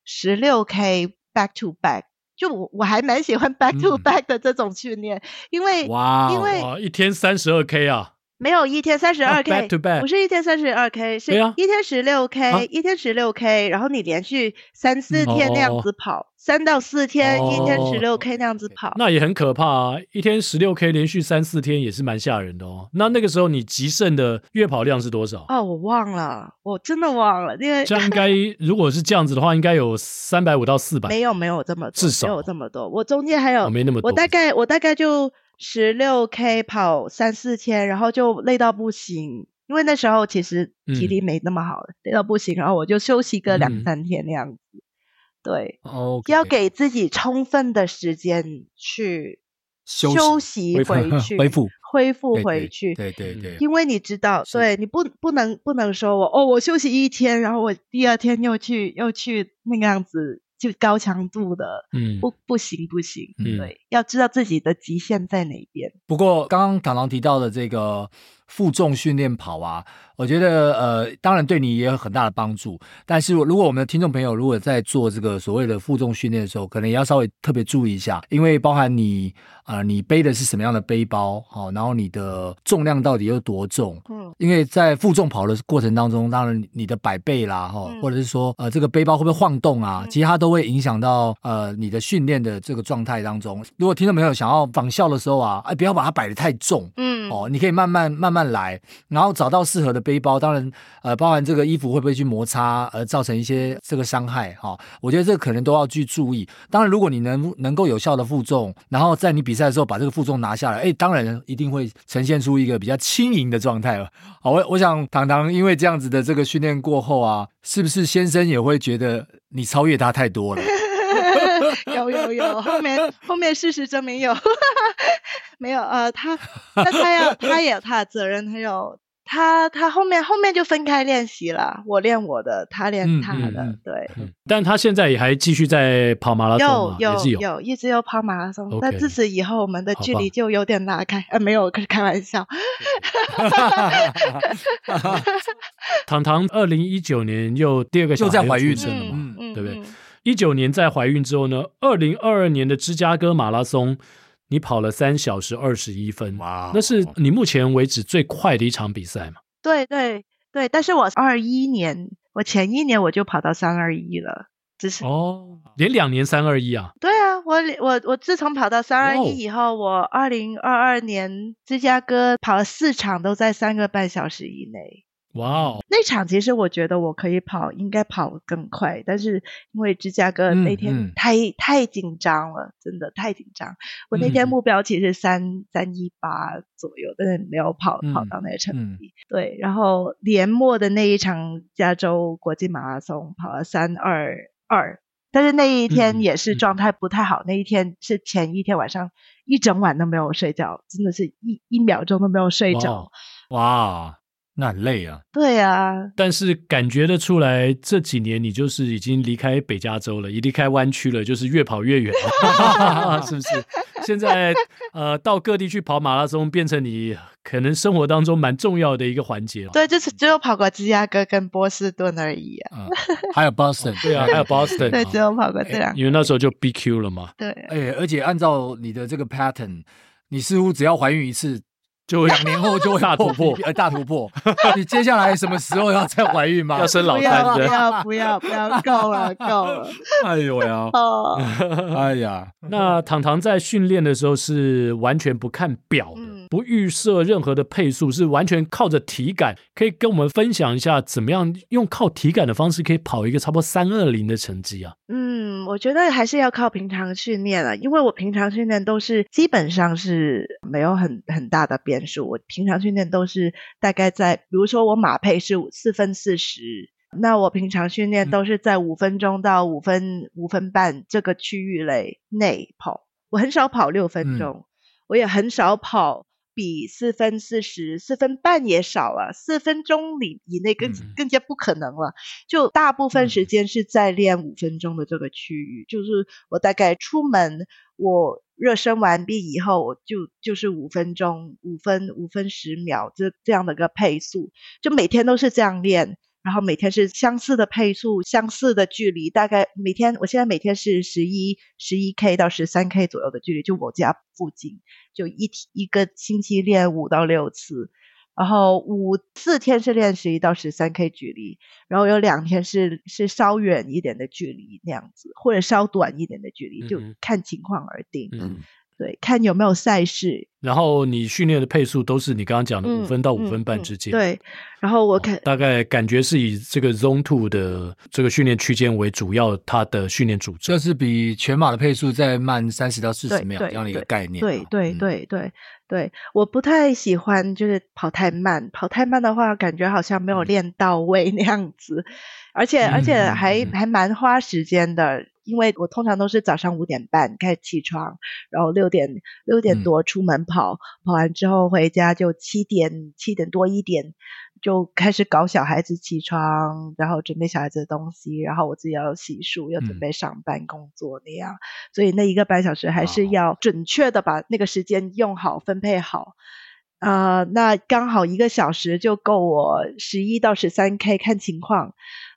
十六 K back to back，就我我还蛮喜欢 back to back 的这种训练，嗯、因为哇，因为哇一天三十二 K 啊。没有一天三十二 K，不是一天三十二 K，是一天十六 K，、啊、一天十六 K，然后你连续三四天那样子跑，三、嗯、到四天、哦、一天十六 K 那样子跑，那也很可怕啊！一天十六 K 连续三四天也是蛮吓人的哦。那那个时候你极限的月跑量是多少？哦，我忘了，我真的忘了，因为这样应该 如果是这样子的话，应该有三百五到四百，没有没有这么多，至少没有这么多。我中间还有，哦、没那么多，我大概我大概就。十六 K 跑三四天，然后就累到不行，因为那时候其实体力没那么好，嗯、累到不行，然后我就休息个两三天那样子。嗯、对，Okay. 要给自己充分的时间去休息回去，恢复恢复回去。对对对，因为你知道，是对你不不能不能说我哦，我休息一天，然后我第二天又去又去那个样子。就高强度的，嗯，不不行不行，嗯，对，要知道自己的极限在哪边。不过刚刚唐狼提到的这个负重训练跑啊。我觉得呃，当然对你也有很大的帮助。但是如果我们的听众朋友如果在做这个所谓的负重训练的时候，可能也要稍微特别注意一下，因为包含你啊、呃，你背的是什么样的背包，好，然后你的重量到底有多重？嗯，因为在负重跑的过程当中，当然你的摆背啦，哈，或者是说呃，这个背包会不会晃动啊？其实它都会影响到呃你的训练的这个状态当中。如果听众朋友想要仿效的时候啊，哎，不要把它摆得太重，嗯，哦，你可以慢慢慢慢来，然后找到适合的。背包当然，呃，包含这个衣服会不会去摩擦而造成一些这个伤害哈、我觉得这可能都要去注意。当然，如果你能能够有效的负重，然后在你比赛的时候把这个负重拿下来，哎，当然一定会呈现出一个比较轻盈的状态了。好，我我想唐唐因为这样子的这个训练过后啊，是不是先生也会觉得你超越他太多了？有有有，后面后面事实证明有，没有呃，他那他要他也有他的责任，他有。他他后面后面就分开练习了，我练我的，他练他的，嗯嗯、对、嗯。但他现在也还继续在跑马拉松有有有，有，一直有跑马拉松。但自此以后，我们的距离就有点拉开。呃，没有，开玩笑。糖糖二零一九年又第二个小孩又在怀孕生了嘛，对不对？一九、嗯、年在怀孕之后呢，二零二二年的芝加哥马拉松。你跑了三小时二十一分，哇！那是你目前为止最快的一场比赛吗？对对对，但是我二一年，我前一年我就跑到三二一了，只是哦，连两年三二一啊？对啊，我我我自从跑到三二一以后，哦、我二零二二年芝加哥跑了四场，都在三个半小时以内。哇哦！那场其实我觉得我可以跑，应该跑更快，但是因为芝加哥那天太、嗯嗯、太紧张了，真的太紧张。我那天目标其实三三一八左右，但是没有跑跑到那个成绩。对，然后年末的那一场加州国际马拉松跑了三二二，但是那一天也是状态不太好。那一天是前一天晚上一整晚都没有睡觉，真的是一一秒钟都没有睡着。哇！哇那很累啊，对啊，但是感觉得出来，这几年你就是已经离开北加州了，已离开湾区了，就是越跑越远了，是不是？现在呃，到各地去跑马拉松，变成你可能生活当中蛮重要的一个环节了。对，就是只有跑过芝加哥跟波士顿而已啊，嗯、还有 Boston，对啊，还有 Boston，对，只有跑过这两、欸，因为那时候就 BQ 了嘛。对，哎、欸，而且按照你的这个 pattern，你似乎只要怀孕一次。就两年后就会大突破，呃，大突破。你接下来什么时候要再怀孕吗？要生老三？不要不要不要，够了够了。哎呦呀！哦，哎呀，那糖糖在训练的时候是完全不看表的，嗯、不预设任何的配速，是完全靠着体感。可以跟我们分享一下，怎么样用靠体感的方式可以跑一个差不多三二零的成绩啊？嗯，我觉得还是要靠平常训练啊，因为我平常训练都是基本上是没有很很大的变数。我平常训练都是大概在，比如说我马配是四分四十，那我平常训练都是在五分钟到五分五分半这个区域内内跑。我很少跑六分钟，嗯、我也很少跑比四分四十，四分半也少了，四分钟里以内更更加不可能了。就大部分时间是在练五分钟的这个区域，就是我大概出门我。热身完毕以后，我就就是五分钟，五分五分十秒，这这样的一个配速，就每天都是这样练，然后每天是相似的配速，相似的距离，大概每天，我现在每天是十一十一 K 到十三 K 左右的距离，就我家附近，就一一个星期练五到六次。然后五四天是练十一到十三 K 距离，然后有两天是是稍远一点的距离那样子，或者稍短一点的距离，就看情况而定。嗯，对，看有没有赛事。然后你训练的配速都是你刚刚讲的五分到五分半之间。嗯嗯嗯、对，然后我看、哦、大概感觉是以这个 Zone Two 的这个训练区间为主要，它的训练组织，这是比全马的配速再慢三十到四十秒这样的一个概念。对对对对。对，我不太喜欢就是跑太慢，跑太慢的话，感觉好像没有练到位那样子，而且而且还、嗯、还蛮花时间的，因为我通常都是早上五点半开始起床，然后六点六点多出门跑，嗯、跑完之后回家就七点七点多一点。就开始搞小孩子起床，然后准备小孩子的东西，然后我自己要洗漱，要准备上班工作那样，嗯、所以那一个半小时还是要准确的把那个时间用好，分配好。啊、呃，那刚好一个小时就够我十一到十三 K 看情况，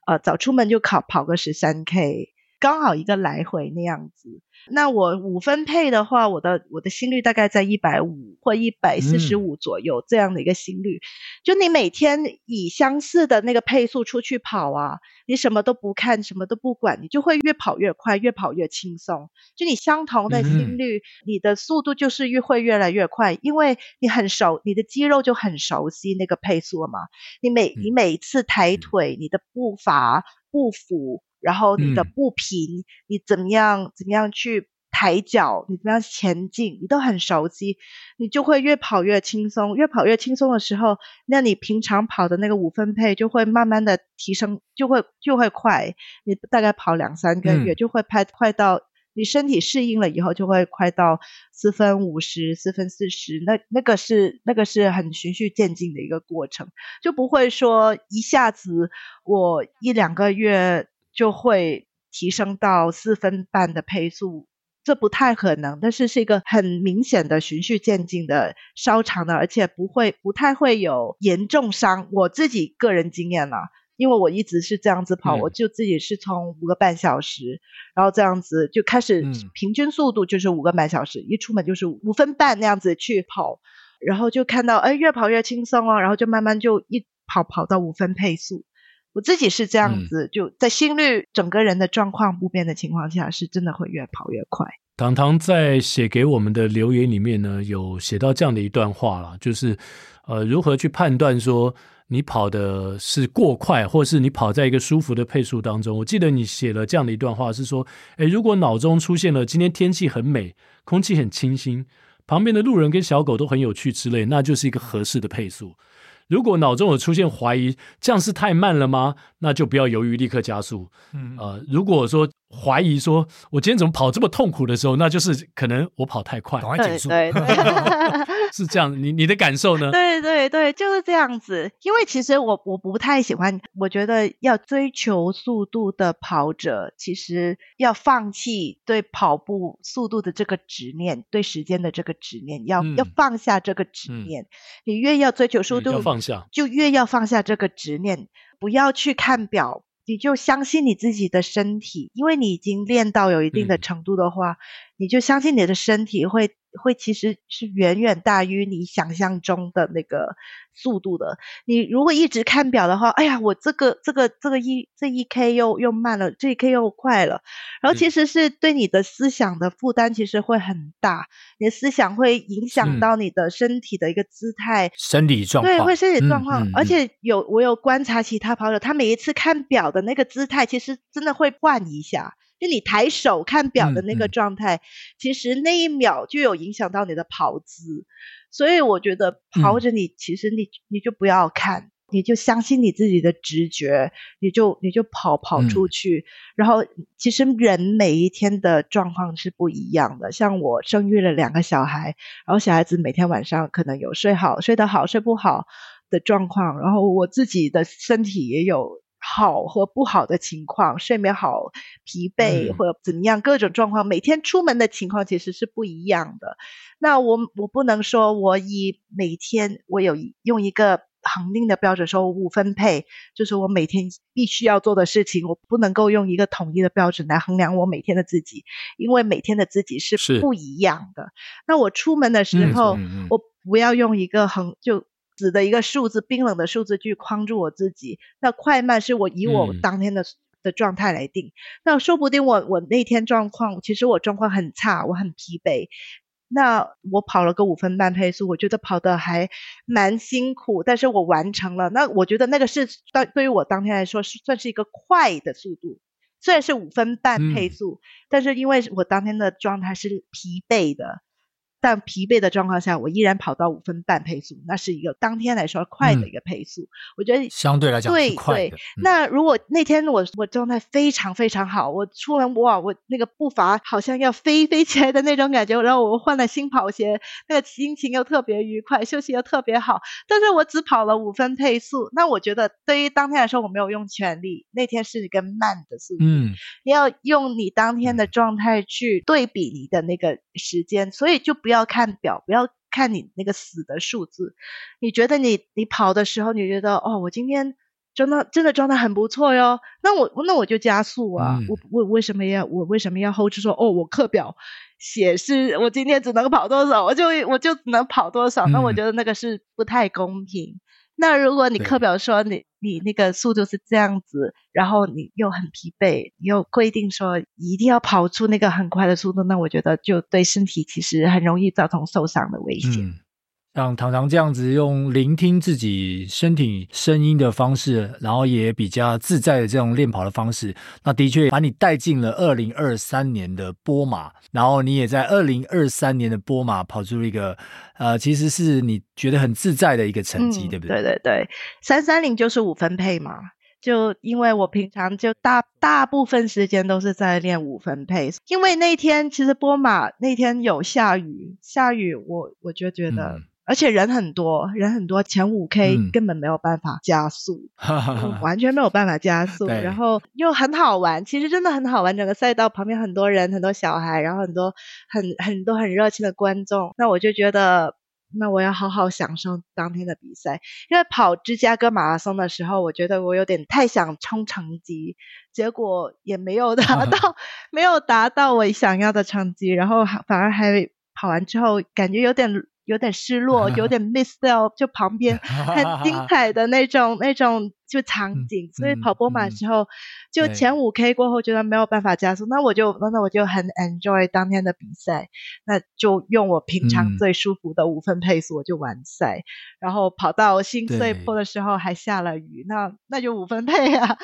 呃，早出门就考跑个十三 K，刚好一个来回那样子。那我五分配的话，我的我的心率大概在一百五或一百四十五左右，这样的一个心率。嗯、就你每天以相似的那个配速出去跑啊，你什么都不看，什么都不管，你就会越跑越快，越跑越轻松。就你相同的心率，嗯、你的速度就是越会越来越快，因为你很熟，你的肌肉就很熟悉那个配速了嘛。你每你每次抬腿，嗯、你的步伐步幅。然后你的步频，嗯、你怎么样怎么样去抬脚，你怎么样前进，你都很熟悉，你就会越跑越轻松。越跑越轻松的时候，那你平常跑的那个五分配就会慢慢的提升，就会就会快。你大概跑两三个月，嗯、就会拍快到你身体适应了以后，就会快到四分五十、四分四十。那那个是那个是很循序渐进的一个过程，就不会说一下子我一两个月。就会提升到四分半的配速，这不太可能，但是是一个很明显的循序渐进的稍长的，而且不会不太会有严重伤。我自己个人经验啦，因为我一直是这样子跑，嗯、我就自己是从五个半小时，然后这样子就开始平均速度就是五个半小时，嗯、一出门就是五分半那样子去跑，然后就看到哎越跑越轻松哦，然后就慢慢就一跑跑到五分配速。我自己是这样子，嗯、就在心率整个人的状况不变的情况下，是真的会越跑越快。糖糖在写给我们的留言里面呢，有写到这样的一段话啦，就是呃，如何去判断说你跑的是过快，或是你跑在一个舒服的配速当中。我记得你写了这样的一段话，是说，诶，如果脑中出现了今天天气很美，空气很清新，旁边的路人跟小狗都很有趣之类，那就是一个合适的配速。如果脑中有出现怀疑，这样是太慢了吗？那就不要犹豫，立刻加速。嗯，呃，如果说怀疑说我今天怎么跑这么痛苦的时候，那就是可能我跑太快，赶快减速。对对对 是这样，你你的感受呢？对对对，就是这样子。因为其实我我不太喜欢，我觉得要追求速度的跑者，其实要放弃对跑步速度的这个执念，对时间的这个执念，要、嗯、要放下这个执念。嗯、你越要追求速度，要放下，就越要放下这个执念，不要去看表，你就相信你自己的身体，因为你已经练到有一定的程度的话，嗯、你就相信你的身体会。会其实是远远大于你想象中的那个速度的。你如果一直看表的话，哎呀，我这个这个这个一这一 K 又又慢了，这一 K 又快了，然后其实是对你的思想的负担其实会很大，你的思想会影响到你的身体的一个姿态、生理状况，对，会身体状况。嗯嗯嗯、而且有我有观察其他跑者，他每一次看表的那个姿态，其实真的会换一下。就你抬手看表的那个状态，嗯嗯、其实那一秒就有影响到你的跑姿，所以我觉得跑着你，嗯、其实你你就不要看，你就相信你自己的直觉，你就你就跑跑出去。嗯、然后，其实人每一天的状况是不一样的。像我生育了两个小孩，然后小孩子每天晚上可能有睡好、睡得好、睡不好的状况，然后我自己的身体也有。好和不好的情况，睡眠好、疲惫或者怎么样，各种状况，每天出门的情况其实是不一样的。那我我不能说我以每天我有用一个恒定的标准说五分配，就是我每天必须要做的事情，我不能够用一个统一的标准来衡量我每天的自己，因为每天的自己是不一样的。那我出门的时候，嗯嗯嗯、我不要用一个恒就。死的一个数字，冰冷的数字去框住我自己。那快慢是我以我当天的、嗯、的状态来定。那说不定我我那天状况，其实我状况很差，我很疲惫。那我跑了个五分半配速，我觉得跑得还蛮辛苦，但是我完成了。那我觉得那个是当对于我当天来说是算是一个快的速度，虽然是五分半配速，嗯、但是因为我当天的状态是疲惫的。但疲惫的状况下，我依然跑到五分半配速，那是一个当天来说快的一个配速。嗯、我觉得相对来讲。对对，嗯、那如果那天我我状态非常非常好，我出门哇，我那个步伐好像要飞飞起来的那种感觉，然后我换了新跑鞋，那个心情又特别愉快，休息又特别好。但是我只跑了五分配速，那我觉得对于当天来说，我没有用全力。那天是一个慢的速度，嗯，你要用你当天的状态去对比你的那个时间，所以就。不要看表，不要看你那个死的数字。你觉得你你跑的时候，你觉得哦，我今天真的真的状态很不错哟。那我那我就加速啊。嗯、我我为什么要我为什么要 hold 住说哦，我课表显示我今天只能跑多少，我就我就只能跑多少。那我觉得那个是不太公平。嗯那如果你课表说你你那个速度是这样子，然后你又很疲惫，你又规定说一定要跑出那个很快的速度，那我觉得就对身体其实很容易造成受伤的危险。嗯像糖糖这样子用聆听自己身体声音的方式，然后也比较自在的这种练跑的方式，那的确把你带进了二零二三年的波马，然后你也在二零二三年的波马跑出一个，呃，其实是你觉得很自在的一个成绩，嗯、对不对？对对对，三三零就是五分配嘛，就因为我平常就大大部分时间都是在练五分配，因为那天其实波马那天有下雨，下雨我我就觉得。嗯而且人很多，人很多，前五 K 根本没有办法加速，嗯、完全没有办法加速。然后又很好玩，其实真的很好玩。整个赛道旁边很多人，很多小孩，然后很多很很多很热情的观众。那我就觉得，那我要好好享受当天的比赛。因为跑芝加哥马拉松的时候，我觉得我有点太想冲成绩，结果也没有达到，没有达到我想要的成绩，然后反而还跑完之后感觉有点。有点失落，有 点 miss 掉，就旁边 很精彩的那种那种就场景，所以跑波马的时候就前五 K 过后觉得没有办法加速，那我就那我就很 enjoy 当天的比赛，那就用我平常最舒服的五分配速我就完赛，嗯、然后跑到新碎坡的时候还下了雨，那那就五分配啊，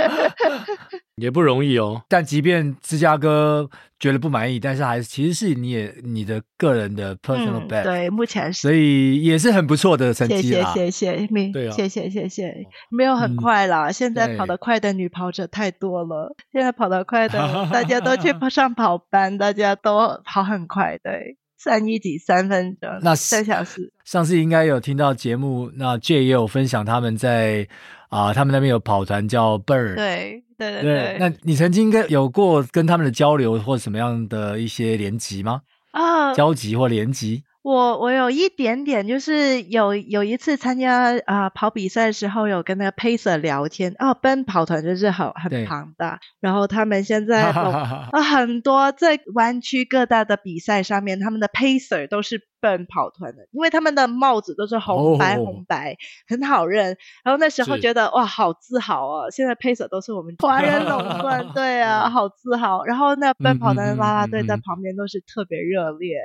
也不容易哦。但即便芝加哥觉得不满意，但是还是其实是你也你的个人的 personal best，、嗯、对，目前是，所以也是很不错的成绩啊。谢谢谢谢，没，对啊、谢谢谢谢，没有很快啦，嗯、现在跑得快的女跑者太多了，现在跑得快的 大家都去上跑班，大家都跑很快，对，三一几三分钟，那三小时。上次应该有听到节目，那 Jay 也有分享他们在啊、呃，他们那边有跑团叫 Bird，对对对，对。那你曾经跟有过跟他们的交流或什么样的一些联集吗？啊，交集或联集？我我有一点点，就是有有一次参加啊、呃、跑比赛的时候，有跟那个 Pacer 聊天哦，奔跑团就是很很庞大，然后他们现在 啊、哦、很多在湾区各大的比赛上面，他们的 Pacer 都是奔跑团的，因为他们的帽子都是红白红白，很好认。然后那时候觉得哇，好自豪哦，现在 Pacer 都是我们华人垄断，对啊，好自豪。然后那奔跑团的啦啦队在旁边都是特别热烈。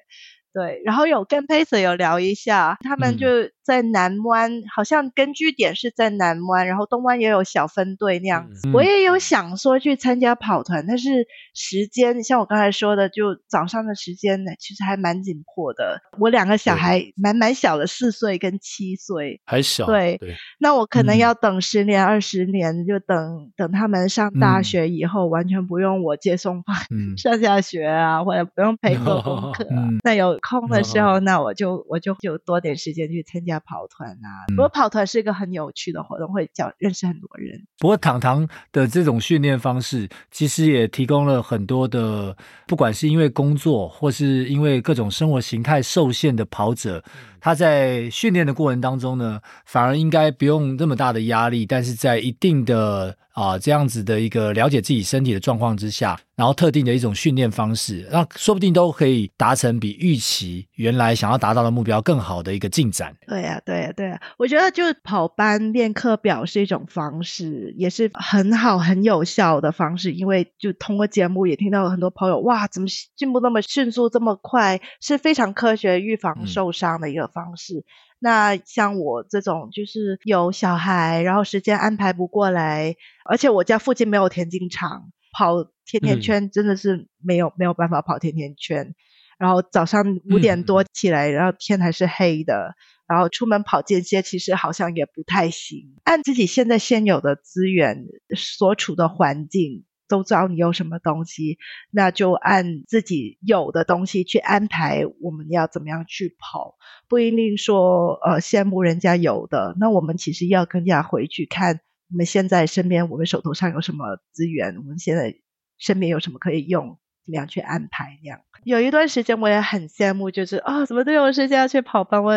对，然后有跟 Pacer 有聊一下，他们就在南湾，嗯、好像根据点是在南湾，然后东湾也有小分队那样子。嗯、我也有想说去参加跑团，但是时间像我刚才说的，就早上的时间呢，其实还蛮紧迫的。我两个小孩蛮蛮小的，四岁跟七岁，还小。对，对那我可能要等十年、二十年，嗯、就等等他们上大学以后，嗯、完全不用我接送 上下学啊，或者不用陪做功课、那有。空的时候，那我就我就就多点时间去参加跑团啊。不过跑团是一个很有趣的活动，会交认识很多人。不过糖糖的这种训练方式，其实也提供了很多的，不管是因为工作或是因为各种生活形态受限的跑者。他在训练的过程当中呢，反而应该不用那么大的压力，但是在一定的啊、呃、这样子的一个了解自己身体的状况之下，然后特定的一种训练方式，那说不定都可以达成比预期原来想要达到的目标更好的一个进展。对呀、啊，对呀、啊，对呀、啊，我觉得就是跑班练课表是一种方式，也是很好很有效的方式，因为就通过节目也听到了很多朋友，哇，怎么进步那么迅速这么快，是非常科学预防受伤的一个。方式，那像我这种就是有小孩，然后时间安排不过来，而且我家附近没有田径场，跑甜甜圈真的是没有、嗯、没有办法跑甜甜圈。然后早上五点多起来，嗯、然后天还是黑的，然后出门跑间歇，其实好像也不太行。按自己现在现有的资源，所处的环境。都知道你有什么东西，那就按自己有的东西去安排。我们要怎么样去跑？不一定说呃羡慕人家有的，那我们其实要更加回去看我们现在身边，我们手头上有什么资源，我们现在身边有什么可以用，怎么样去安排？这样有一段时间我也很羡慕，就是啊、怎么都有时间要去跑班，我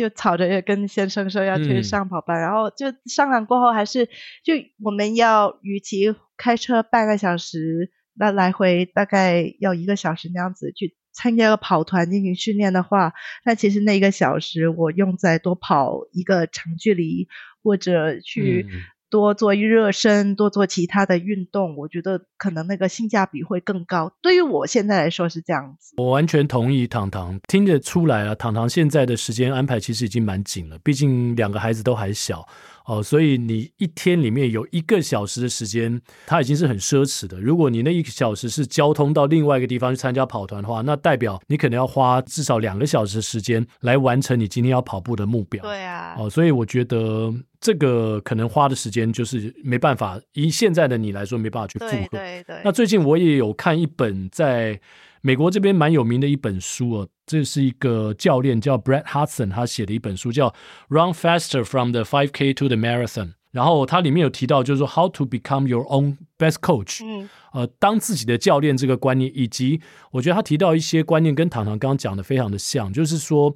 就吵着也跟先生说要去上跑班，嗯、然后就商量过后还是就我们要与其。开车半个小时，那来回大概要一个小时那样子去参加个跑团进行训练的话，那其实那一个小时我用在多跑一个长距离，或者去多做热身，多做其他的运动，我觉得可能那个性价比会更高。对于我现在来说是这样子。我完全同意糖糖，听得出来啊，糖糖现在的时间安排其实已经蛮紧了，毕竟两个孩子都还小。哦，所以你一天里面有一个小时的时间，它已经是很奢侈的。如果你那一个小时是交通到另外一个地方去参加跑团的话，那代表你可能要花至少两个小时的时间来完成你今天要跑步的目标。对啊。哦，所以我觉得这个可能花的时间就是没办法，以现在的你来说没办法去负荷。对对对。那最近我也有看一本在美国这边蛮有名的一本书哦。这是一个教练叫 Brett Hudson，他写的一本书叫《Run Faster from the 5K to the Marathon》。然后它里面有提到，就是说 How to become your own best coach。嗯，呃，当自己的教练这个观念，以及我觉得他提到一些观念跟糖糖刚刚讲的非常的像，就是说，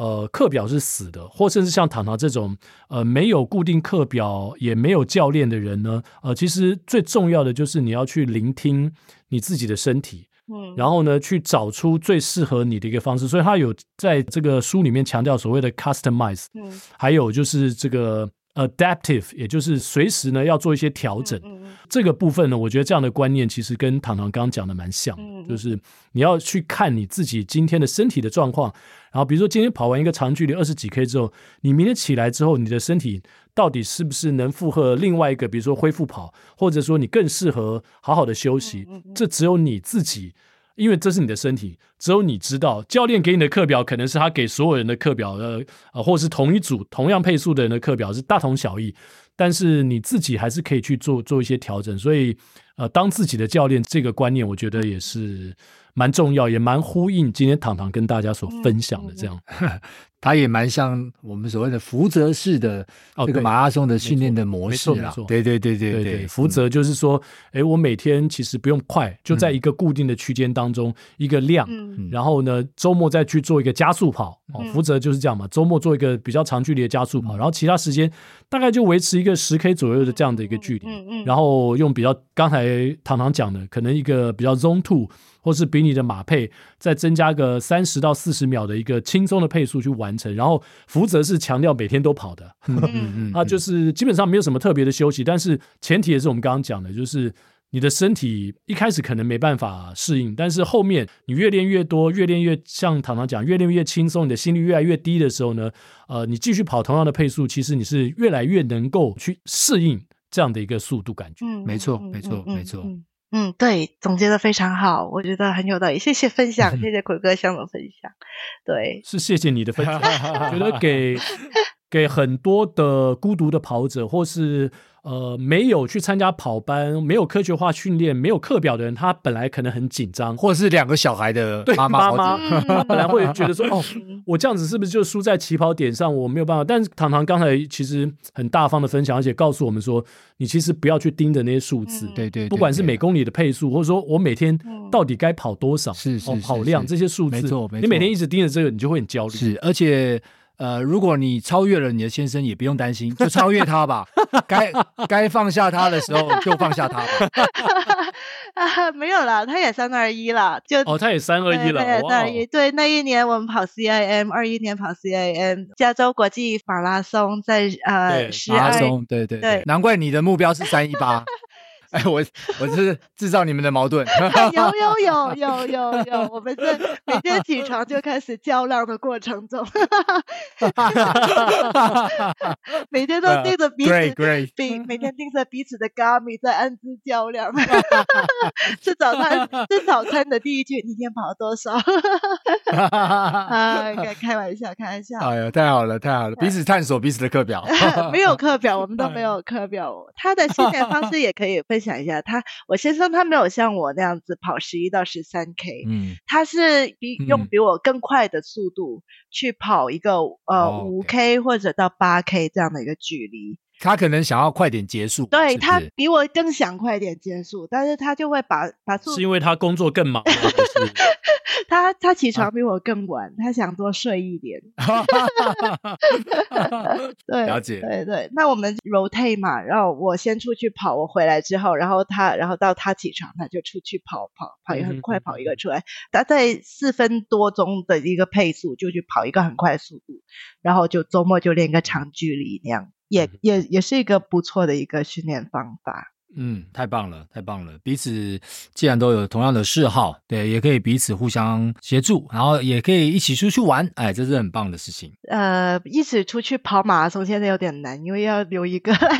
呃，课表是死的，或甚至像糖糖这种呃没有固定课表也没有教练的人呢，呃，其实最重要的就是你要去聆听你自己的身体。嗯，然后呢，去找出最适合你的一个方式。所以他有在这个书里面强调所谓的 customize，嗯，还有就是这个 adaptive，也就是随时呢要做一些调整。嗯嗯、这个部分呢，我觉得这样的观念其实跟糖糖刚刚讲的蛮像，就是你要去看你自己今天的身体的状况。然后比如说今天跑完一个长距离二十几 K 之后，你明天起来之后，你的身体到底是不是能负荷另外一个，比如说恢复跑，或者说你更适合好好的休息？这只有你自己。因为这是你的身体，只有你知道。教练给你的课表可能是他给所有人的课表，呃，呃，或是同一组同样配速的人的课表是大同小异。但是你自己还是可以去做做一些调整。所以，呃，当自己的教练这个观念，我觉得也是蛮重要，也蛮呼应今天糖糖跟大家所分享的这样。嗯 它也蛮像我们所谓的福泽式的这个马拉松的训练的模式啦。对对对对对，福泽就是说，哎，我每天其实不用快，就在一个固定的区间当中一个量，然后呢，周末再去做一个加速跑。哦，福泽就是这样嘛，周末做一个比较长距离的加速跑，然后其他时间大概就维持一个十 K 左右的这样的一个距离，然后用比较刚才糖糖讲的，可能一个比较 Zone Two。或是比你的马配再增加个三十到四十秒的一个轻松的配速去完成，然后福泽是强调每天都跑的，嗯 就是基本上没有什么特别的休息，但是前提也是我们刚刚讲的，就是你的身体一开始可能没办法适应，但是后面你越练越多，越练越像糖糖讲，越练越轻松，你的心率越来越低的时候呢，呃，你继续跑同样的配速，其实你是越来越能够去适应这样的一个速度感觉。嗯，没错，没错，没错。嗯，对，总结的非常好，我觉得很有道理。谢谢分享，谢谢 鬼哥向我分享。对，是谢谢你的分享，觉得给给很多的孤独的跑者，或是。呃，没有去参加跑班，没有科学化训练，没有课表的人，他本来可能很紧张，或者是两个小孩的妈妈，妈妈，他本来会觉得说，哦，我这样子是不是就输在起跑点上？我没有办法。但是糖糖刚才其实很大方的分享，而且告诉我们说，你其实不要去盯着那些数字，对对，不管是每公里的配速，或者说我每天到底该跑多少，是是跑量这些数字，没错没错，你每天一直盯着这个，你就会很焦虑。是，而且。呃，如果你超越了你的先生，也不用担心，就超越他吧。该该放下他的时候，就放下他吧。啊，没有啦，他也三二一了，就哦，他也三二一了，三二一。对，那一年我们跑 CIM，二一年跑 CIM，加州国际马拉松在呃十二，马拉松，对对对，难怪你的目标是三一八。哎，我我是制造你们的矛盾。有有有有有有，我们在每天起床就开始较量的过程中，每天都盯着彼此，uh, great, great. 比每天盯着彼此的 Garmin 在暗自较量。吃早餐吃早餐的第一句，你今天跑了多少？啊，开开玩笑，开玩笑。哎呀，太好了，太好了，彼此探索彼此的课表。没有课表，我们都没有课表。他的训练方式也可以分。想一下，他我先生他没有像我那样子跑十一到十三 K，嗯，他是比用比我更快的速度去跑一个、嗯、呃五 K 或者到八 K 这样的一个距离。他可能想要快点结束，对，是是？他比我更想快点结束，但是他就会把把速，是因为他工作更忙。他他起床比我更晚，啊、他想多睡一点。对，了解，对对。那我们 rotate 嘛，然后我先出去跑，我回来之后，然后他，然后到他起床，他就出去跑跑跑，也很快跑一个出来，大概四分多钟的一个配速就去跑一个很快速度，然后就周末就练个长距离那样，也也也是一个不错的一个训练方法。嗯，太棒了，太棒了！彼此既然都有同样的嗜好，对，也可以彼此互相协助，然后也可以一起出去玩，哎，这是很棒的事情。呃，一起出去跑马拉松现在有点难，因为要留一个 来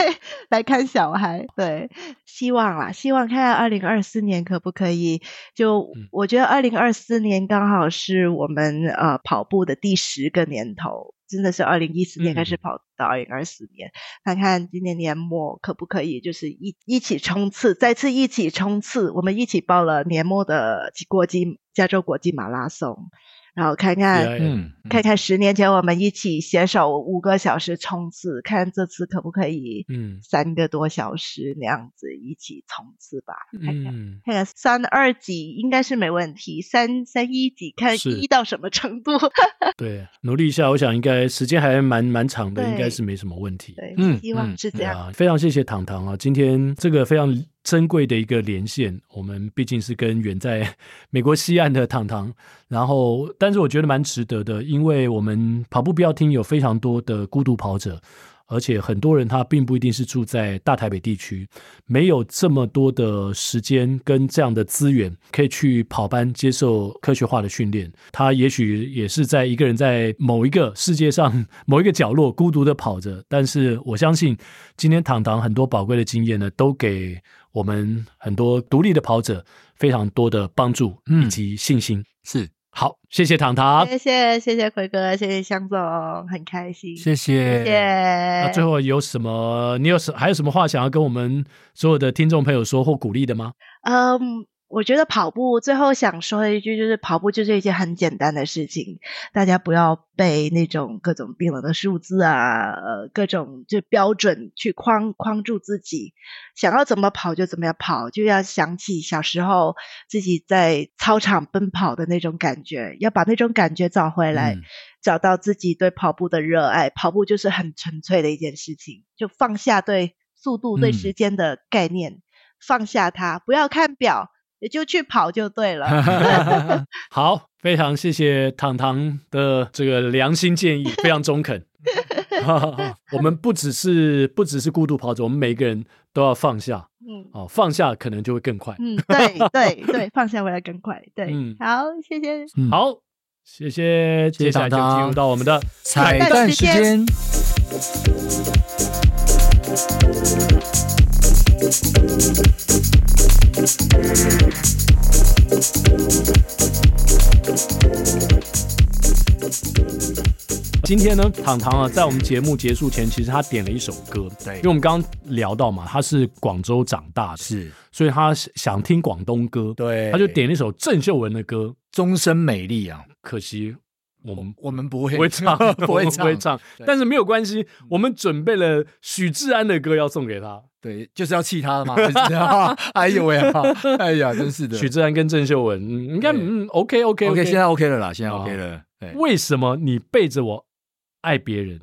来看小孩。对，希望啦，希望看看二零二四年可不可以。就我觉得二零二四年刚好是我们呃跑步的第十个年头。真的是二零一四年开始跑到二零二四年，嗯、看看今年年末可不可以，就是一一起冲刺，再次一起冲刺，我们一起报了年末的国际加州国际马拉松。然后看看，嗯，看看十年前我们一起携手五个小时冲刺，看这次可不可以，嗯，三个多小时那样子一起冲刺吧。嗯、看看，看看三二级应该是没问题，三三一级看一到什么程度？对，努力一下，我想应该时间还蛮蛮长的，应该是没什么问题。对，嗯，希望是这样。啊、非常谢谢糖糖啊，今天这个非常。珍贵的一个连线，我们毕竟是跟远在 美国西岸的糖糖，然后，但是我觉得蛮值得的，因为我们跑步不要听有非常多的孤独跑者，而且很多人他并不一定是住在大台北地区，没有这么多的时间跟这样的资源可以去跑班接受科学化的训练。他也许也是在一个人在某一个世界上 某一个角落孤独的跑着。但是我相信，今天堂堂很多宝贵的经验呢，都给我们很多独立的跑者非常多的帮助以及信心。嗯、是。好，谢谢糖糖，谢谢谢谢奎哥，谢谢香总，很开心，谢谢谢谢。那最后有什么？你有什还有什么话想要跟我们所有的听众朋友说或鼓励的吗？嗯。我觉得跑步最后想说的一句就是，跑步就是一件很简单的事情，大家不要被那种各种冰冷的数字啊，呃，各种就标准去框框住自己，想要怎么跑就怎么样跑，就要想起小时候自己在操场奔跑的那种感觉，要把那种感觉找回来，嗯、找到自己对跑步的热爱，跑步就是很纯粹的一件事情，就放下对速度、对时间的概念，嗯、放下它，不要看表。也就去跑就对了。好，非常谢谢糖糖的这个良心建议，非常中肯。我们不只是不只是孤独跑者，我们每个人都要放下。嗯，哦，放下可能就会更快。嗯，对对对，放下回来更快。对，嗯，好，谢谢。嗯、好，谢谢。接下来就进入到我们的彩蛋时间。今天呢，糖糖啊，在我们节目结束前，其实他点了一首歌，对，因为我们刚刚聊到嘛，他是广州长大的，是，所以他想听广东歌，对，他就点了一首郑秀文的歌《终身美丽》啊，可惜。我们我们不会 不会唱，不会唱，不会唱，但是没有关系，我们准备了许志安的歌要送给他。对，就是要气他嘛。哎呦喂，哎呀，真是的。许志安跟郑秀文，应该嗯，OK OK OK，现在 OK 了啦，现在 OK 了。为什么你背着我爱别人？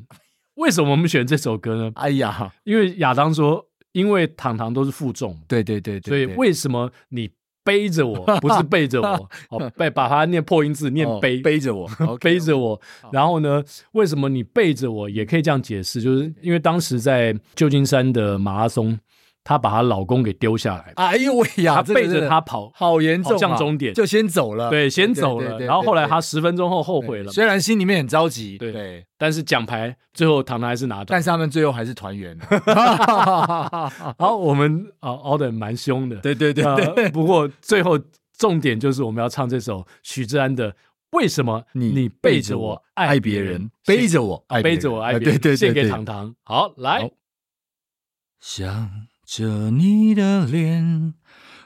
为什么我们选这首歌呢？哎呀，因为亚当说，因为糖糖都是负重，对对对，所以为什么你？背着我，不是背着我，哦，背把它念破音字，念背，背着我，背着我。然后呢，为什么你背着我也可以这样解释？就是因为当时在旧金山的马拉松。她把她老公给丢下来，哎呦喂呀！她背着他跑，好严重，向终点就先走了，对，先走了。然后后来她十分钟后后悔了，虽然心里面很着急，对，但是奖牌最后糖糖还是拿到，但是他们最后还是团圆。好，我们啊熬的蛮凶的，对对对对。不过最后重点就是我们要唱这首许志安的《为什么你背着我爱别人，背着我爱背着我爱别人》，献给糖糖。好，来，想。着你的脸，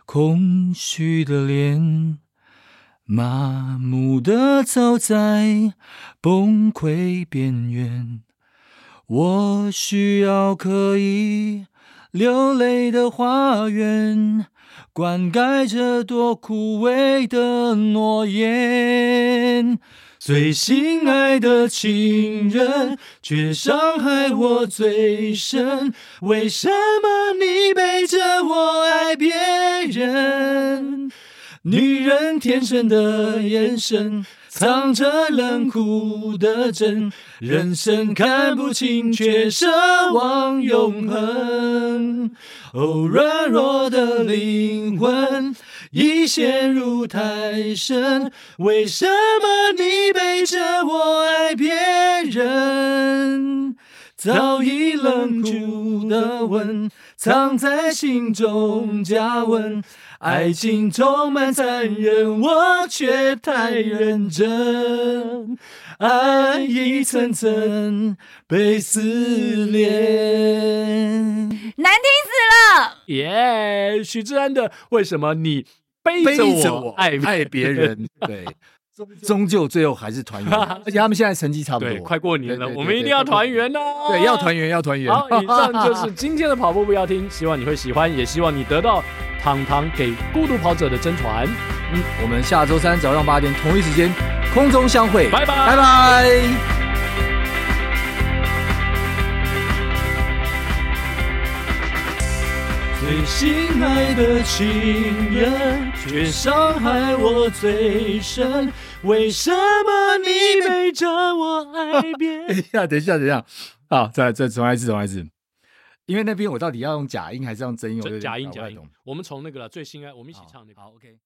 空虚的脸，麻木的走在崩溃边缘。我需要可以流泪的花园，灌溉这朵枯萎的诺言。最心爱的情人，却伤害我最深。为什么你背着我爱别人？女人天生的眼神，藏着冷酷的真。人生看不清，却奢望永恒。哦，软弱的灵魂。已陷入太深，为什么你背着我爱别人？早已冷酷的吻，藏在心中加温。爱情充满残忍，我却太认真。爱一层层被撕裂，难听死了。耶，许志安的为什么你？背着我爱爱别人，对，终究最后还是团圆，而且他们现在成绩差不多，快过年了，我们一定要团圆哦！对，要团圆，要团圆。好，以上就 是今天的跑步不要听，希望你会喜欢，也希望你得到糖糖给孤独跑者的真传。嗯，我们下周三早上八点同一时间空中相会，拜拜，拜拜。最心爱的情人，却伤害我最深。为什么你背着我爱别 人？等一下，等一下，等一下。好，再再重来一次，重来一次。因为那边我到底要用假音还是用真音？我假音，假音。我们从那个最心爱，我们一起唱那个。好，好，OK。